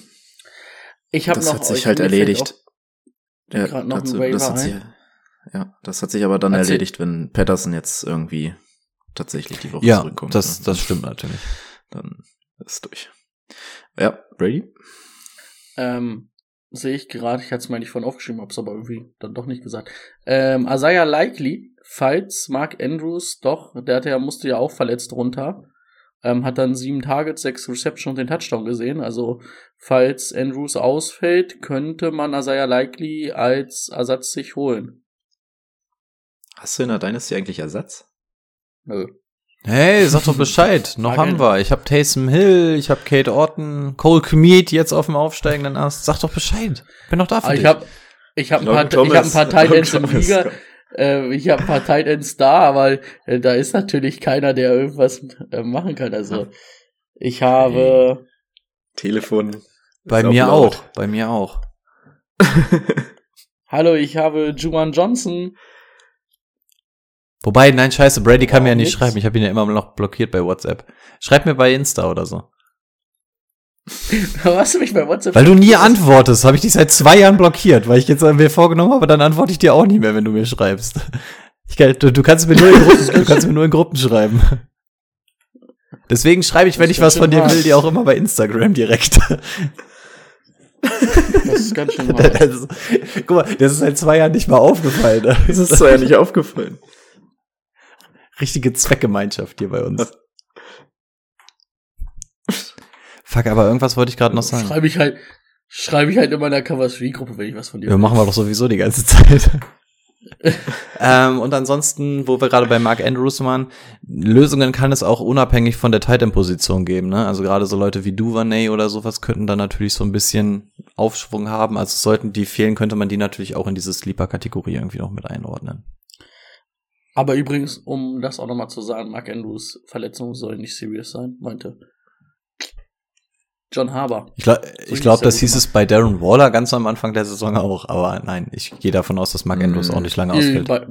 ich habe das noch hat sich halt erledigt. Ja, dazu- das hat sich, ja, das hat sich aber dann Erzähl. erledigt, wenn Patterson jetzt irgendwie tatsächlich die Woche Ja, zurückkommt. das, ne? das stimmt natürlich. Dann ist durch. Ja, Brady? Ähm, sehe ich gerade, ich hatte es mir nicht von aufgeschrieben, hab's aber irgendwie dann doch nicht gesagt. Ähm, Isaiah Likely, falls Mark Andrews doch, der hatte ja, musste ja auch verletzt runter, ähm, hat dann sieben Targets, sechs Reception und den Touchdown gesehen. Also, falls Andrews ausfällt, könnte man Isaiah Likely als Ersatz sich holen. Hast du in der Dynasty eigentlich Ersatz? Nö. Hey, sag doch Bescheid. <laughs> Noch haben wir. Ich habe Taysom Hill, ich habe Kate Orton, Cole Kmeet jetzt auf dem aufsteigenden Ast. Sag doch Bescheid. Bin doch da für ich dich. habe ich hab ein paar, ich hab ein paar. Tight Ends im. Liga. Äh, ich habe ein paar Tight Ends da, aber äh, da ist natürlich keiner, der irgendwas äh, machen kann. Also ich habe Telefon. Bei mir auch. Bei mir auch. <laughs> Hallo, ich habe Juwan Johnson. Wobei, nein, scheiße, Brady kann mir ja Warum nicht nix? schreiben. Ich habe ihn ja immer noch blockiert bei WhatsApp. Schreib mir bei Insta oder so. Warum <laughs> hast du mich bei WhatsApp? Weil du nie antwortest, habe ich dich seit zwei Jahren blockiert, weil ich jetzt mir vorgenommen habe, dann antworte ich dir auch nicht mehr, wenn du mir schreibst. <laughs> Ich kann, du, du kannst mir nur in Gruppen, du kannst mir nur in Gruppen schreiben. <laughs> Deswegen schreibe ich, wenn ich was von dir will, dir auch immer bei Instagram direkt. Das ist ganz schön hart. Das ist, guck mal, das ist seit zwei Jahren nicht mal aufgefallen. Das ist zwar ja nicht aufgefallen. Richtige Zweckgemeinschaft hier bei uns. Fuck, aber irgendwas wollte ich gerade noch sagen. Schreibe ich halt, schreibe ich halt in meiner Cover 3 Gruppe, wenn ich was von dir Ja, machen wir doch sowieso die ganze <laughs> Zeit. <laughs> ähm, und ansonsten, wo wir gerade bei Mark Andrews waren, Lösungen kann es auch unabhängig von der Titan-Position geben. Ne? Also gerade so Leute wie Duvernay oder sowas könnten dann natürlich so ein bisschen Aufschwung haben. Also sollten die fehlen, könnte man die natürlich auch in diese Sleeper-Kategorie irgendwie noch mit einordnen. Aber übrigens, um das auch nochmal zu sagen, Mark Andrews Verletzung soll nicht serious sein, meinte John Harbour. Ich glaube, ich hieß glaub, er das hieß gemacht. es bei Darren Waller ganz am Anfang der Saison auch. Aber nein, ich gehe davon aus, dass Mark Mm. Andrews auch nicht lange Äh, ausfällt. Bei,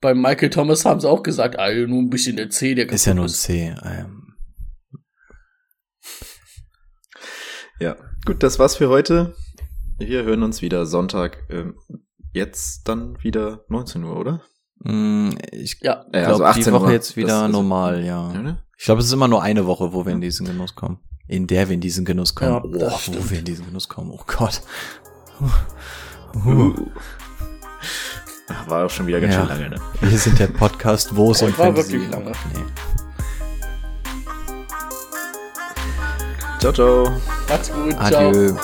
bei Michael Thomas haben sie auch gesagt, ah, nur ein bisschen der C, der Ist ja nur ein C. Ähm, Ja, gut, das war's für heute. Wir hören uns wieder Sonntag. Ähm, jetzt dann wieder 19 Uhr, oder? Mh, ich Ja, glaube, die 18 Woche Uhr. jetzt wieder Das normal, ja. Ja, ne? Ich glaube, es ist immer nur eine Woche, wo wir in diesen Genuss kommen. In der wir in diesen Genuss kommen. Ja, Boah, wo wir in diesen Genuss kommen. Oh Gott. <laughs> Uh. War auch schon wieder ganz Ja. schön lange, ne? Wir sind der Podcast, wo es <laughs> Oh, und war Fantasy. wirklich lange. Nee. Ciao, ciao. macht's gut, ciao. Adieu.